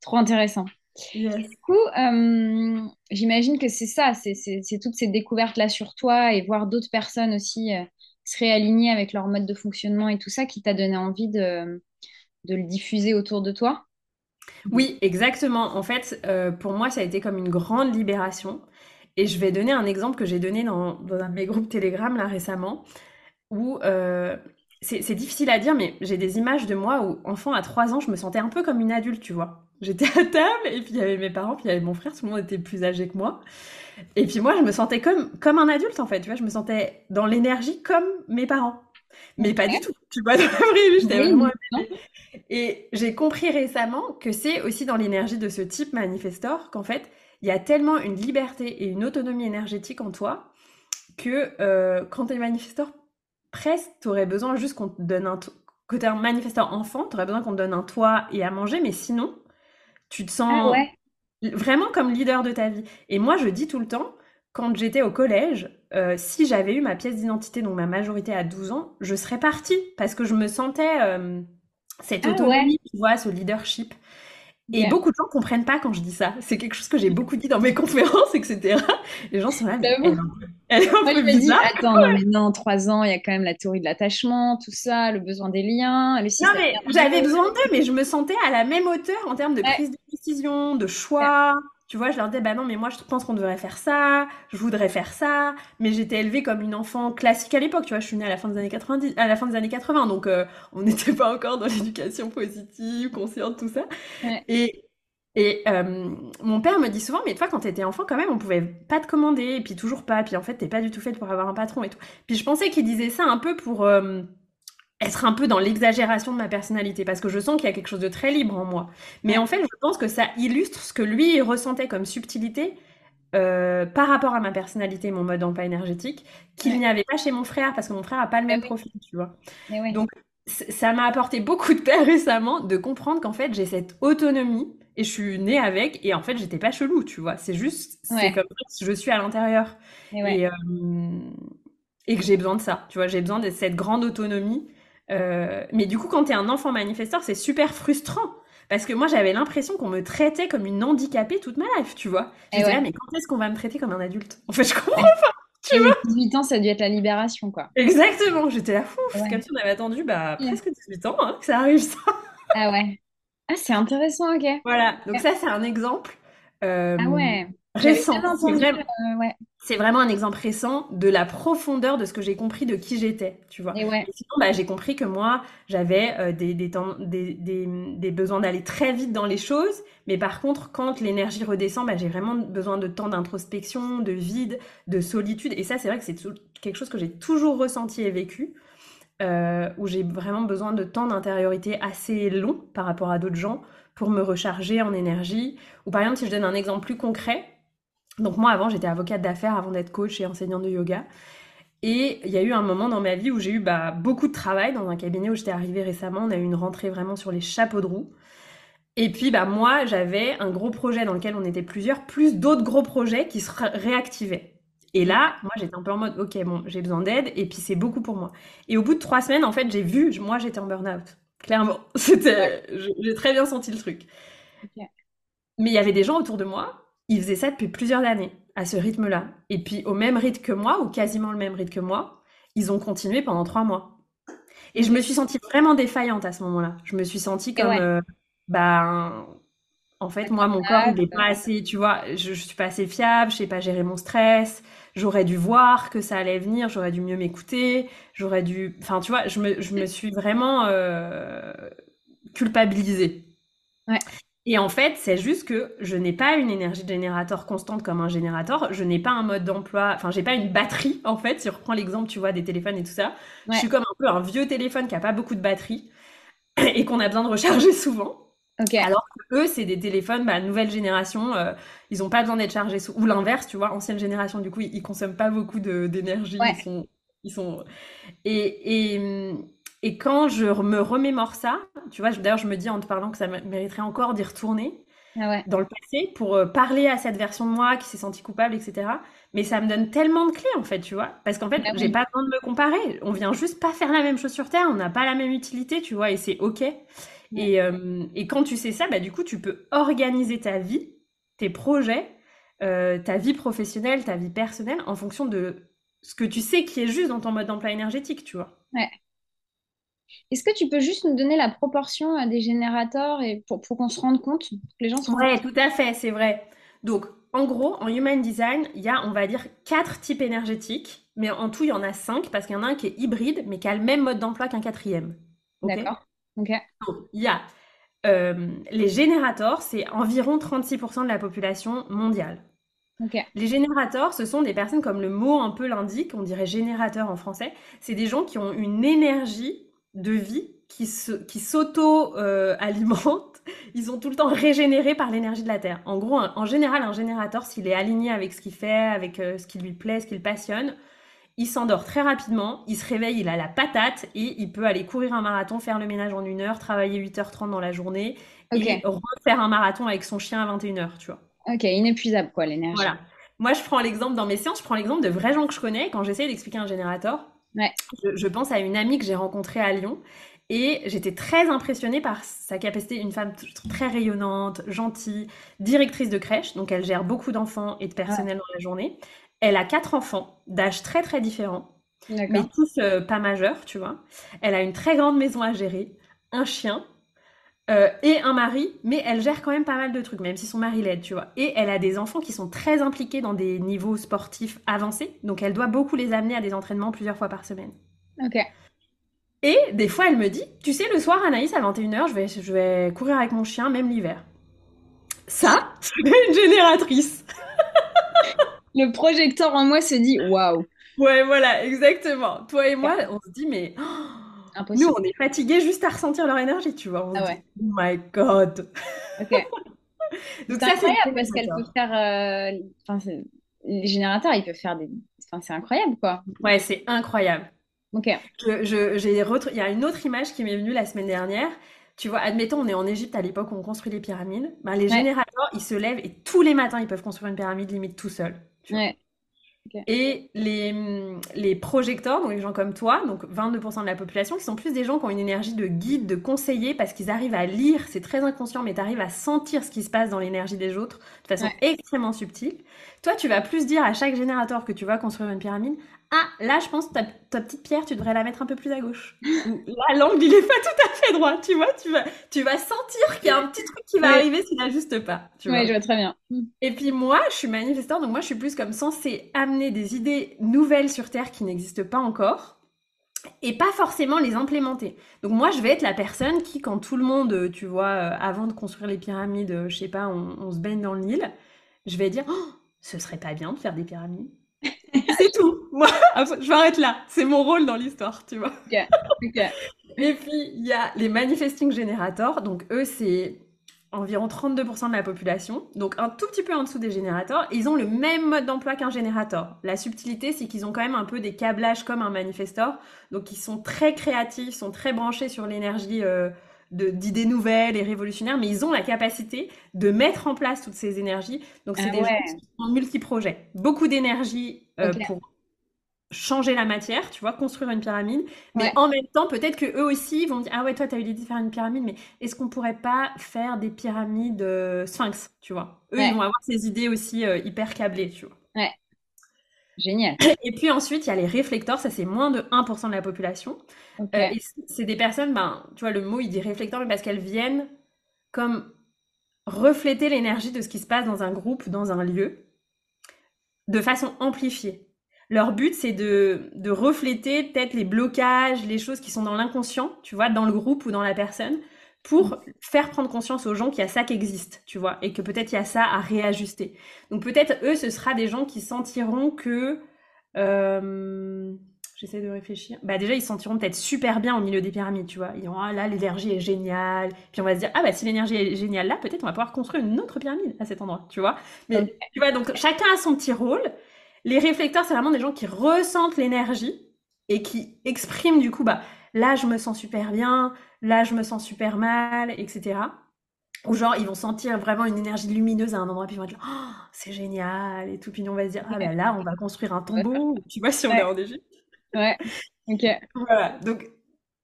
Trop intéressant. Yes. Du coup, euh, j'imagine que c'est ça, c'est toutes ces découvertes-là sur toi et voir d'autres personnes aussi euh, se réaligner avec leur mode de fonctionnement et tout ça qui t'a donné envie de, de, le diffuser autour de toi? Oui, exactement. En fait, euh, pour moi, ça a été comme une grande libération. Et je vais donner un exemple que j'ai donné dans, dans, un de mes groupes Telegram là récemment, où euh, c'est difficile à dire, mais j'ai des images de moi où, enfant, à 3 ans, je me sentais un peu comme une adulte, tu vois. J'étais à table, et puis il y avait mes parents, puis il y avait mon frère, tout le monde était plus âgé que moi. Et puis moi, je me sentais comme, comme un adulte, en fait, tu vois. Je me sentais dans l'énergie comme mes parents. Mais okay. pas du tout, tu vois, dans la vraie vie, j'étais oui, vraiment... Et j'ai compris récemment que c'est aussi dans l'énergie de ce type manifestor qu'en fait, il y a tellement une liberté et une autonomie énergétique en toi que euh, quand tu es manifestor, presque, tu aurais besoin juste qu'on te donne un... Côté un manifesteur enfant, tu aurais besoin qu'on te donne un toit et à manger, mais sinon, tu te sens ah ouais. vraiment comme leader de ta vie. Et moi, je dis tout le temps, quand j'étais au collège, euh, si j'avais eu ma pièce d'identité, donc ma majorité à 12 ans, je serais partie parce que je me sentais euh, cette autonomie, ah ouais. tu vois, ce leadership. Et yeah. beaucoup de gens comprennent pas quand je dis ça. C'est quelque chose que j'ai beaucoup dit dans mes conférences, etc. Les gens sont là, mais elle, elle est un Moi, peu je me bizarre. dis, attends, non, mais non, trois ans, il y a quand même la théorie de l'attachement, tout ça, le besoin des liens. Le non, mais j'avais besoin d'eux, mais je me sentais à la même hauteur en termes de ouais. prise de décision, de choix. Ouais. Tu vois, je leur disais, bah non, mais moi, je pense qu'on devrait faire ça, je voudrais faire ça, mais j'étais élevée comme une enfant classique à l'époque, tu vois, je suis née à la fin des années 90, à la fin des années 80, donc euh, on n'était pas encore dans l'éducation positive, consciente, tout ça. Ouais. Et Et euh, mon père me dit souvent, mais toi, quand t'étais enfant, quand même, on pouvait pas te commander, et puis toujours pas, puis en fait, t'es pas du tout faite pour avoir un patron et tout. Puis je pensais qu'il disait ça un peu pour euh, être un peu dans l'exagération de ma personnalité, parce que je sens qu'il y a quelque chose de très libre en moi. Mais en fait, je pense que ça illustre ce que lui ressentait comme subtilité euh, par rapport à ma personnalité mon mode d'emploi énergétique, qu'il n'y avait pas chez mon frère, parce que mon frère a pas le même profil, tu vois. Donc, ça m'a apporté beaucoup de paix récemment de comprendre qu'en fait, j'ai cette autonomie et je suis née avec et en fait j'étais pas chelou tu vois. C'est juste c'est comme ça je suis à l'intérieur. Et, euh, et, que j'ai besoin de ça tu vois. J'ai besoin de cette grande autonomie. Euh, mais du coup quand tu es un enfant manifesteur c'est super frustrant. Parce que moi j'avais l'impression qu'on me traitait comme une handicapée toute ma life tu vois. Je disais mais quand est-ce qu'on va me traiter comme un adulte? En fait je comprends pas tu vois. 18 ans, ça a dû être la libération, quoi. Exactement, j'étais là fou. Comme si on avait attendu bah, presque 18 ans hein, que ça arrive, ça. Ah ouais. Ah, c'est intéressant, ok. Voilà, donc ça, c'est un exemple euh, ah ouais. récent. Euh, c'est vraiment, un exemple récent de la profondeur de ce que j'ai compris de qui j'étais, tu vois. Et ouais. sinon, bah, j'ai compris que moi, j'avais euh, des, des, des, des, besoins d'aller très vite dans les choses, mais par contre, quand l'énergie redescend, bah, j'ai vraiment besoin de temps d'introspection, de vide, de solitude. Et ça, c'est vrai que c'est quelque chose que j'ai toujours ressenti et vécu. Euh, où j'ai vraiment besoin de temps d'intériorité assez long par rapport à d'autres gens pour me recharger en énergie. Ou par exemple, si je donne un exemple plus concret, donc moi avant j'étais avocate d'affaires avant d'être coach et enseignante de yoga. Et il y a eu un moment dans ma vie où j'ai eu bah, beaucoup de travail dans un cabinet où j'étais arrivée récemment. On a eu une rentrée vraiment sur les chapeaux de roue. Et puis bah moi j'avais un gros projet dans lequel on était plusieurs, plus d'autres gros projets qui se réactivaient. Et là, moi, j'étais un peu en mode, ok, bon, j'ai besoin d'aide, et puis c'est beaucoup pour moi. Et au bout de trois semaines, en fait, j'ai vu, moi, j'étais en burn-out. Clairement, c'était, j'ai très bien senti le truc. Mais il y avait des gens autour de moi, ils faisaient ça depuis plusieurs années, à ce rythme-là. Et puis, au même rythme que moi, ou quasiment le même rythme que moi, ils ont continué pendant trois mois. Et je me suis sentie vraiment défaillante à ce moment-là. Je me suis sentie comme, euh, bah, en fait, moi, mon corps, il n'est pas assez, tu vois, je, je suis pas assez fiable, je sais pas gérer mon stress, j'aurais dû voir que ça allait venir, j'aurais dû mieux m'écouter, j'aurais dû... Enfin, tu vois, je me, je me suis vraiment euh, culpabilisée. Ouais. Et en fait, c'est juste que je n'ai pas une énergie de générateur constante comme un générateur. Je n'ai pas un mode d'emploi, enfin, j'ai pas une batterie, en fait. Si on reprend l'exemple, tu vois, des téléphones et tout ça. Je suis comme un peu un vieux téléphone qui a pas beaucoup de batterie et qu'on a besoin de recharger souvent. Alors que eux, c'est des téléphones, bah, nouvelle génération, euh, ils n'ont pas besoin d'être chargés. Ou l'inverse, tu vois, ancienne génération, du coup, ils, ne consomment pas beaucoup d'énergie. Ils sont, ils sont... Et, et, et, quand je me remémore ça, tu vois, d'ailleurs, je me dis en te parlant que ça mériterait encore d'y retourner ah dans le passé pour euh, parler à cette version de moi qui s'est sentie coupable, etc. Mais ça me donne tellement de clés, en fait, tu vois. Parce qu'en fait, ah j'ai pas besoin de me comparer. On vient juste pas faire la même chose sur Terre, on n'a pas la même utilité, tu vois, et c'est OK. Euh, et, quand tu sais ça, bah, du coup, tu peux organiser ta vie, tes projets, euh, ta vie professionnelle, ta vie personnelle, en fonction de ce que tu sais qui est juste dans ton mode d'emploi énergétique, tu vois. Ouais. Est-ce que tu peux juste nous donner la proportion euh, des générateurs et pour, qu'on se rende compte que les gens sont Ouais, tout à fait, c'est vrai. Donc, en gros, en Human Design, il y a, on va dire, quatre types énergétiques, mais en tout, il y en a cinq parce qu'il y en a un qui est hybride, mais qui a le même mode d'emploi qu'un quatrième. D'accord. Ok. il y a euh, les générateurs, c'est environ 36% de la population mondiale. Les générateurs, ce sont des personnes comme le mot un peu l'indique, on dirait générateur en français. C'est des gens qui ont une énergie de vie qui s'auto-alimente. Euh, Ils sont tout le temps régénérés par l'énergie de la Terre. En gros, en général, un générateur, s'il est aligné avec ce qu'il fait, avec euh, ce qui lui plaît, ce qui le passionne, il s'endort très rapidement, il se réveille, il a la patate et il peut aller courir un marathon, faire le ménage en une heure, travailler 8h30 dans la journée et refaire un marathon avec son chien à 21h, tu vois. Ok, inépuisable quoi, l'énergie. Voilà. Moi, je prends l'exemple dans mes séances, je prends l'exemple de vrais gens que je connais quand j'essaie d'expliquer un générateur. Ouais. Je, pense à une amie que j'ai rencontrée à Lyon et j'étais très impressionnée par sa capacité, une femme très rayonnante, gentille, directrice de crèche, donc elle gère beaucoup d'enfants et de personnel dans la journée. Elle a quatre enfants d'âge très très différents, mais tous euh, pas majeurs, tu vois. Elle a une très grande maison à gérer, un chien euh, et un mari, mais elle gère quand même pas mal de trucs, même si son mari l'aide, tu vois. Et elle a des enfants qui sont très impliqués dans des niveaux sportifs avancés, donc elle doit beaucoup les amener à des entraînements plusieurs fois par semaine. Ok. Et des fois, elle me dit, tu sais, le soir, Anaïs, à 21h, je vais, je vais courir avec mon chien, même l'hiver. ça, c'est une génératrice. Le projecteur en moi se dit waouh. Ouais, voilà, exactement. Toi et moi, on se dit, mais Impossible. nous, on est fatigués juste à ressentir leur énergie, tu vois. On Ah dit, oh my god. Ok. Donc C'est ça, c'est parce qu'elle peut faire. euh, Enfin, les générateurs, ils peuvent faire des. Enfin, c'est incroyable quoi. Ouais, c'est incroyable. Ok. Je, je- j'ai retr- Il y a une autre image qui m'est venue la semaine dernière. Tu vois, admettons, on est en Égypte à l'époque où on construit les pyramides. Ben, les Ouais. générateurs, ils se lèvent et tous les matins, ils peuvent construire une pyramide limite tout seuls. Tu vois. Ouais. Et les, les projecteurs, donc les gens comme toi, donc 22% de la population, qui sont plus des gens qui ont une énergie de guide, de conseiller, parce qu'ils arrivent à lire, c'est très inconscient, mais tu arrives à sentir ce qui se passe dans l'énergie des autres de façon Ouais. extrêmement subtile. Toi, tu vas plus dire à chaque générateur que tu vas construire une pyramide, ah, là, je pense que ta, ta petite pierre, tu devrais la mettre un peu plus à gauche. Là, l'angle, il est pas tout à fait droit, tu vois, tu vas, tu vas sentir qu'il y a un petit truc qui va Ouais. arriver s'il n'ajuste pas, tu vois. Ouais, je vois très bien. Et puis moi, je suis manifesteur, donc moi je suis plus comme censée amener des idées nouvelles sur Terre qui n'existent pas encore et pas forcément les implémenter. Donc moi je vais être la personne qui, quand tout le monde, tu vois, euh, avant de construire les pyramides, euh, je sais pas, on, on se baigne dans le Nil, je vais dire, oh, ce serait pas bien de faire des pyramides. C'est tout. Moi, je m'arrête là. C'est mon rôle dans l'histoire, tu vois. Et puis, il y a les manifesting generators. Donc, eux, c'est environ 32% de la population. Donc, un tout petit peu en dessous des générateurs. Ils ont le même mode d'emploi qu'un générateur. La subtilité, c'est qu'ils ont quand même un peu des câblages comme un manifestor. Donc, ils sont très créatifs, sont très branchés sur l'énergie euh, d'idées nouvelles et révolutionnaires. Mais ils ont la capacité de mettre en place toutes ces énergies. Donc, c'est Ah des ouais. gens qui sont multi-projets. Beaucoup d'énergie euh, pour changer la matière, tu vois, construire une pyramide, mais Ouais. en même temps, peut-être que eux aussi vont dire ah ouais, toi t'as eu l'idée de faire une pyramide, mais est-ce qu'on pourrait pas faire des pyramides euh, sphinx, tu vois Eux Ouais. ils vont avoir ces idées aussi euh, hyper câblées, tu vois. Génial. Et puis ensuite, il y a les réflecteurs, ça c'est moins de 1% de la population. Euh, et c'est des personnes, ben, tu vois, le mot il dit réflecteur, mais parce qu'elles viennent comme refléter l'énergie de ce qui se passe dans un groupe, dans un lieu, de façon amplifiée. Leur but, c'est de, de refléter peut-être les blocages, les choses qui sont dans l'inconscient, tu vois, dans le groupe ou dans la personne, pour faire prendre conscience aux gens qu'il y a ça qui existe, tu vois, et que peut-être il y a ça à réajuster. Donc peut-être eux, ce sera des gens qui sentiront que... euh, J'essaie de réfléchir. Bah déjà, ils se sentiront peut-être super bien au milieu des pyramides, tu vois. Ils diront, ah là, l'énergie est géniale. Puis on va se dire, ah bah si l'énergie est géniale là, peut-être on va pouvoir construire une autre pyramide à cet endroit, tu vois. Mais tu vois, donc chacun a son petit rôle. Les réflecteurs, c'est vraiment des gens qui ressentent l'énergie et qui expriment du coup, bah là, je me sens super bien, là, je me sens super mal, etc. Ou genre, ils vont sentir vraiment une énergie lumineuse à un endroit, puis ils vont être là, oh, c'est génial, et tout. Puis on va se dire, ah bah là, on va construire un tombeau, tu vois, si on Ouais. est en Égypte. Ouais. Ok. Voilà, donc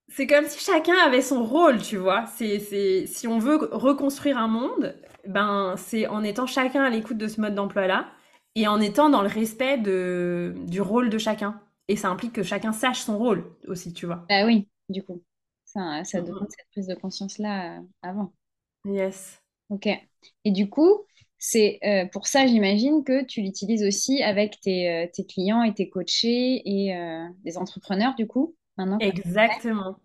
c'est comme si chacun avait son rôle, tu vois. C'est, c'est, si on veut reconstruire un monde, ben c'est en étant chacun à l'écoute de ce mode d'emploi-là et en étant dans le respect de, du rôle de chacun. Et ça implique que chacun sache son rôle aussi, tu vois. Bah oui, du coup. Ça, ça Mhm. demande cette prise de conscience-là euh, avant. Yes. Ok. Et du coup, c'est euh, pour ça, j'imagine que tu l'utilises aussi avec tes, euh, tes clients et tes coachés et euh, des entrepreneurs, du coup, maintenant. Exactement.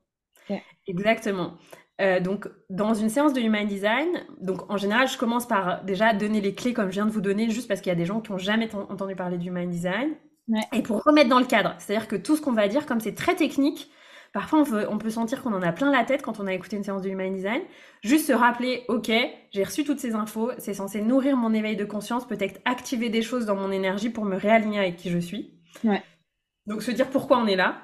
Exactement. Euh, donc, dans une séance de Human Design, donc en général, je commence par déjà donner les clés comme je viens de vous donner, juste parce qu'il y a des gens qui n'ont jamais ten- entendu parler du Human Design. Ouais. Et pour remettre dans le cadre, c'est-à-dire que tout ce qu'on va dire, comme c'est très technique, parfois on peut, on peut sentir qu'on en a plein la tête quand on a écouté une séance de Human Design. Juste se rappeler, ok, j'ai reçu toutes ces infos, c'est censé nourrir mon éveil de conscience, peut-être activer des choses dans mon énergie pour me réaligner avec qui je suis. Ouais. Donc se dire pourquoi on est là.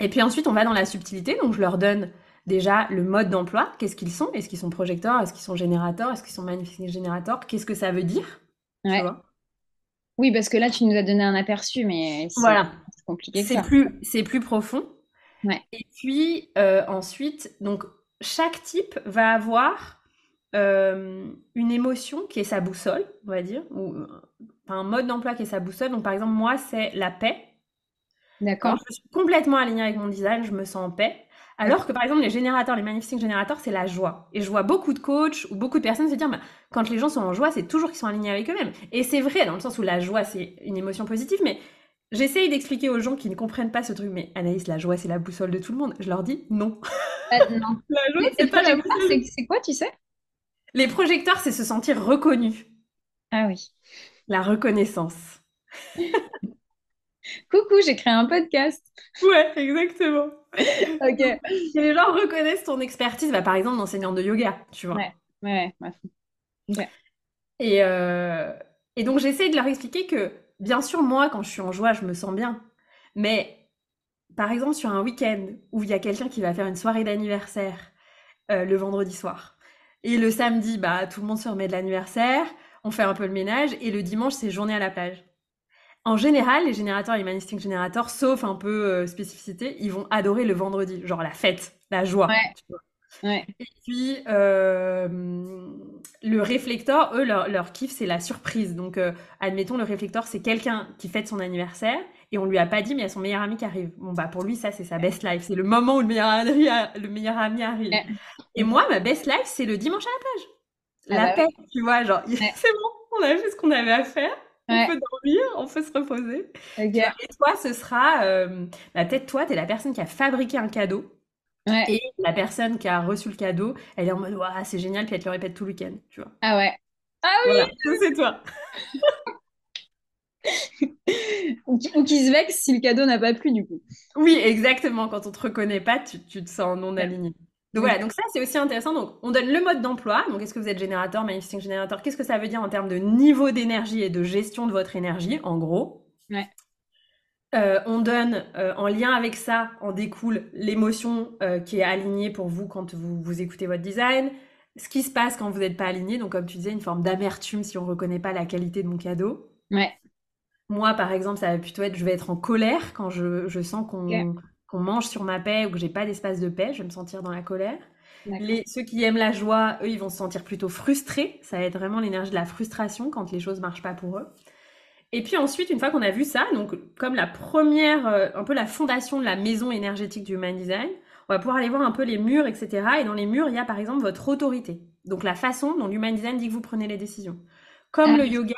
Et puis ensuite, on va dans la subtilité. Donc je leur donne déjà le mode d'emploi. Qu'est-ce qu'ils sont? Est-ce qu'ils sont projecteurs? Est-ce qu'ils sont générateurs? Est-ce qu'ils sont manifesting générateurs? Qu'est-ce que ça veut dire? Tu Ouais. vois? Oui, parce que là, tu nous as donné un aperçu, mais Voilà. c'est compliqué C'est plus, c'est plus profond. Ouais. Et puis euh, ensuite, donc chaque type va avoir euh, une émotion qui est sa boussole, on va dire, ou un mode d'emploi qui est sa boussole. Donc par exemple, moi, c'est la paix. Quand D'accord. je suis complètement alignée avec mon design, je me sens en paix. Alors que par exemple, les générateurs, les manifesting générateurs, c'est la joie. Et je vois beaucoup de coachs ou beaucoup de personnes se dire, bah, quand les gens sont en joie, c'est toujours qu'ils sont alignés avec eux-mêmes. Et c'est vrai, dans le sens où la joie, c'est une émotion positive, mais j'essaye d'expliquer aux gens qui ne comprennent pas ce truc, mais Anaïs, la joie, c'est la boussole de tout le monde. Je leur dis, non. Ah, non. La joie, c'est pas la boussole. c'est quoi, tu sais? Les projecteurs, c'est se sentir reconnu. Ah oui. La reconnaissance. Coucou, j'ai créé un podcast. Ouais, exactement. Ok. Et les gens reconnaissent ton expertise, bah, par exemple, d'enseignant de yoga, tu vois. Ouais, ouais, ouais. Et, euh, et donc, j'essaie de leur expliquer que, bien sûr, moi, quand je suis en joie, je me sens bien. Mais, par exemple, sur un week-end où il y a quelqu'un qui va faire une soirée d'anniversaire euh, le vendredi soir, et le samedi, bah, tout le monde se remet de l'anniversaire, on fait un peu le ménage, et le dimanche, c'est journée à la plage. En général, les générateurs, les Manisting générateurs, sauf un peu euh, spécificité, ils vont adorer le vendredi, genre la fête, la joie. Ouais. tu vois. Ouais. Et puis, euh, le réflecteur, eux, leur, leur kiff, c'est la surprise. Donc, euh, admettons, le réflecteur, c'est quelqu'un qui fête son anniversaire et on lui a pas dit, mais il y a son meilleur ami qui arrive. Bon, bah, pour lui, ça, c'est sa best life. C'est le moment où le meilleur ami, a- le meilleur ami arrive. Ouais. Et moi, ma best life, c'est le dimanche à la plage. Ah La bah paix, tu vois, genre, c'est bon, on a fait ce qu'on avait à faire. On peut dormir, on peut se reposer. Tu Et toi, ce sera, euh, bah, peut-être toi, t'es la personne qui a fabriqué un cadeau. Ouais. Et la personne qui a reçu le cadeau, elle est en mode, c'est génial, puis elle te le répète tout le week-end, tu vois. Ah ouais. Ah oui. Voilà, c'est toi. Ou qui, ou qui se vexe si le cadeau n'a pas plu, du coup. Oui, exactement. Quand on te reconnaît pas, tu, tu te sens non aligné. Donc voilà, donc ça c'est aussi intéressant. Donc on donne le mode d'emploi. Donc est-ce que vous êtes générateur, manifesting générateur? Qu'est-ce que ça veut dire en termes de niveau d'énergie et de gestion de votre énergie, en gros? Ouais. Euh, on donne euh, en lien avec ça, en découle l'émotion euh, qui est alignée pour vous quand vous, vous écoutez votre design, ce qui se passe quand vous n'êtes pas aligné, donc comme tu disais, une forme d'amertume si on reconnaît pas la qualité de mon cadeau. Ouais. Moi, par exemple, ça va plutôt être, je vais être en colère quand je, je sens qu'on mange sur ma paix ou que j'ai pas d'espace de paix, je vais me sentir dans la colère. Les, ceux qui aiment la joie, eux, ils vont se sentir plutôt frustrés. Ça va être vraiment l'énergie de la frustration quand les choses marchent pas pour eux. Et puis ensuite, une fois qu'on a vu ça, donc comme la première, euh, un peu la fondation de la maison énergétique du Human Design, on va pouvoir aller voir un peu les murs, etc. Et dans les murs, il y a par exemple votre autorité. Donc la façon dont l'Human Design dit que vous prenez les décisions. Comme Ah. le yoga,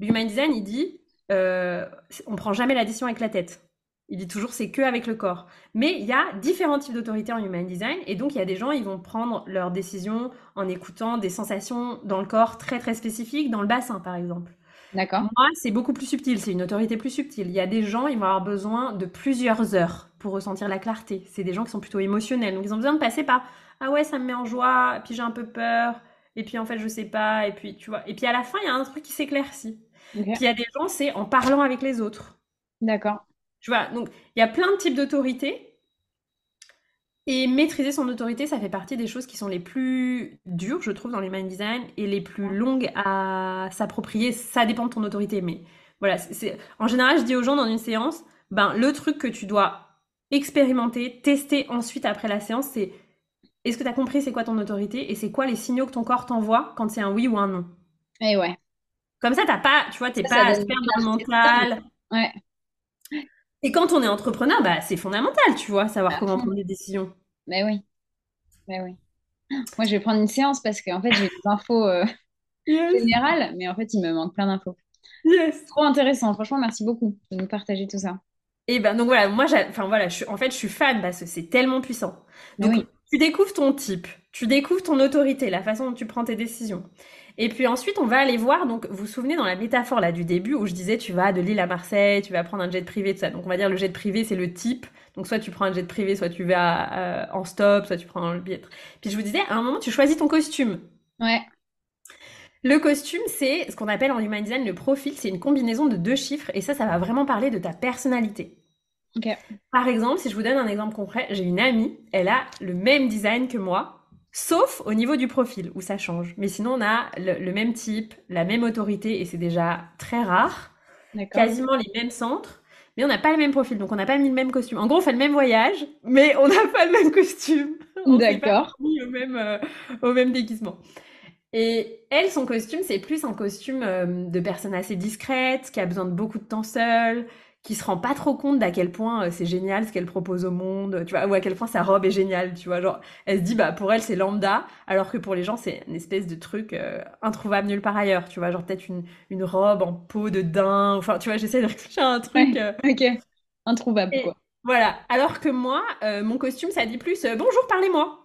l'Human Design, il dit, euh, on prend jamais la décision avec la tête. Il dit toujours c'est que avec le corps. Mais il y a différents types d'autorité en Human Design et donc il y a des gens ils vont prendre leurs décisions en écoutant des sensations dans le corps très très spécifiques, dans le bassin par exemple. D'accord. Moi, c'est beaucoup plus subtil, c'est une autorité plus subtile. Il y a des gens, ils vont avoir besoin de plusieurs heures pour ressentir la clarté. C'est des gens qui sont plutôt émotionnels, donc ils ont besoin de passer par ah ouais, ça me met en joie, puis j'ai un peu peur, et puis en fait je sais pas, et puis tu vois. Et puis à la fin, il y a un truc qui s'éclaircit. Puis il y a des gens, c'est en parlant avec les autres. D'accord. Tu vois, donc il y a plein de types d'autorité. Et maîtriser son autorité, ça fait partie des choses qui sont les plus dures, je trouve, dans les mind design et les plus longues à s'approprier. Ça dépend de ton autorité, mais voilà, c'est, en général, je dis aux gens dans une séance, ben le truc que tu dois expérimenter, tester ensuite après la séance, c'est est-ce que tu as compris c'est quoi ton autorité et c'est quoi les signaux que ton corps t'envoie quand c'est un oui ou un non? Et ouais. Comme ça, t'as pas, tu vois, t'es pas clarté mental. Ouais. Et quand on est entrepreneur, bah, c'est fondamental, tu vois, savoir À comment prendre des décisions. Mais oui. Mais oui. Moi, je vais prendre une séance parce qu'en fait, j'ai des infos euh, Yes, générales, mais en fait, il me manque plein d'infos. yes. Trop intéressant. Franchement, merci beaucoup de nous partager tout ça. Et ben donc voilà, moi, enfin voilà, je en fait, je suis fan parce que c'est tellement puissant. Donc, oui. tu découvres ton type, tu découvres ton autorité, la façon dont tu prends tes décisions. Et puis ensuite, on va aller voir, donc vous vous souvenez dans la métaphore là du début où je disais tu vas de Lille à Marseille, tu vas prendre un jet privé, tout ça. Donc on va dire le jet privé c'est le type. Donc soit tu prends un jet privé, soit tu vas euh, en stop, soit tu prends le billet. Puis je vous disais, à un moment tu choisis ton costume. Ouais. Le costume, c'est ce qu'on appelle en human design le profil, c'est une combinaison de deux chiffres et ça, ça va vraiment parler de ta personnalité. Ok. Par exemple, si je vous donne un exemple concret, j'ai une amie, elle a le même design que moi, sauf au niveau du profil où ça change. Mais sinon, on a le, le même type, la même autorité et c'est déjà très rare, quasiment les mêmes centres, mais on n'a pas le même profil, donc on n'a pas mis le même costume. En gros, on fait le même voyage, mais on n'a pas le même costume. On s'est pas D'accord. au même, euh, au même déguisement. Et elle, son costume, c'est plus un costume euh, de personne assez discrète, qui a besoin de beaucoup de temps seule, qui se rend pas trop compte d'à quel point euh, c'est génial ce qu'elle propose au monde, tu vois, ou à quel point sa robe est géniale, tu vois. Genre, elle se dit, bah, pour elle, c'est lambda, alors que pour les gens, c'est une espèce de truc euh, introuvable nulle part ailleurs, tu vois. Genre, peut-être une, une robe en peau de daim, enfin, tu vois, j'essaie de réfléchir à un truc. euh, Ok. Introuvable, Et- quoi. voilà. Alors que moi, euh, mon costume, ça dit plus, bonjour, parlez-moi.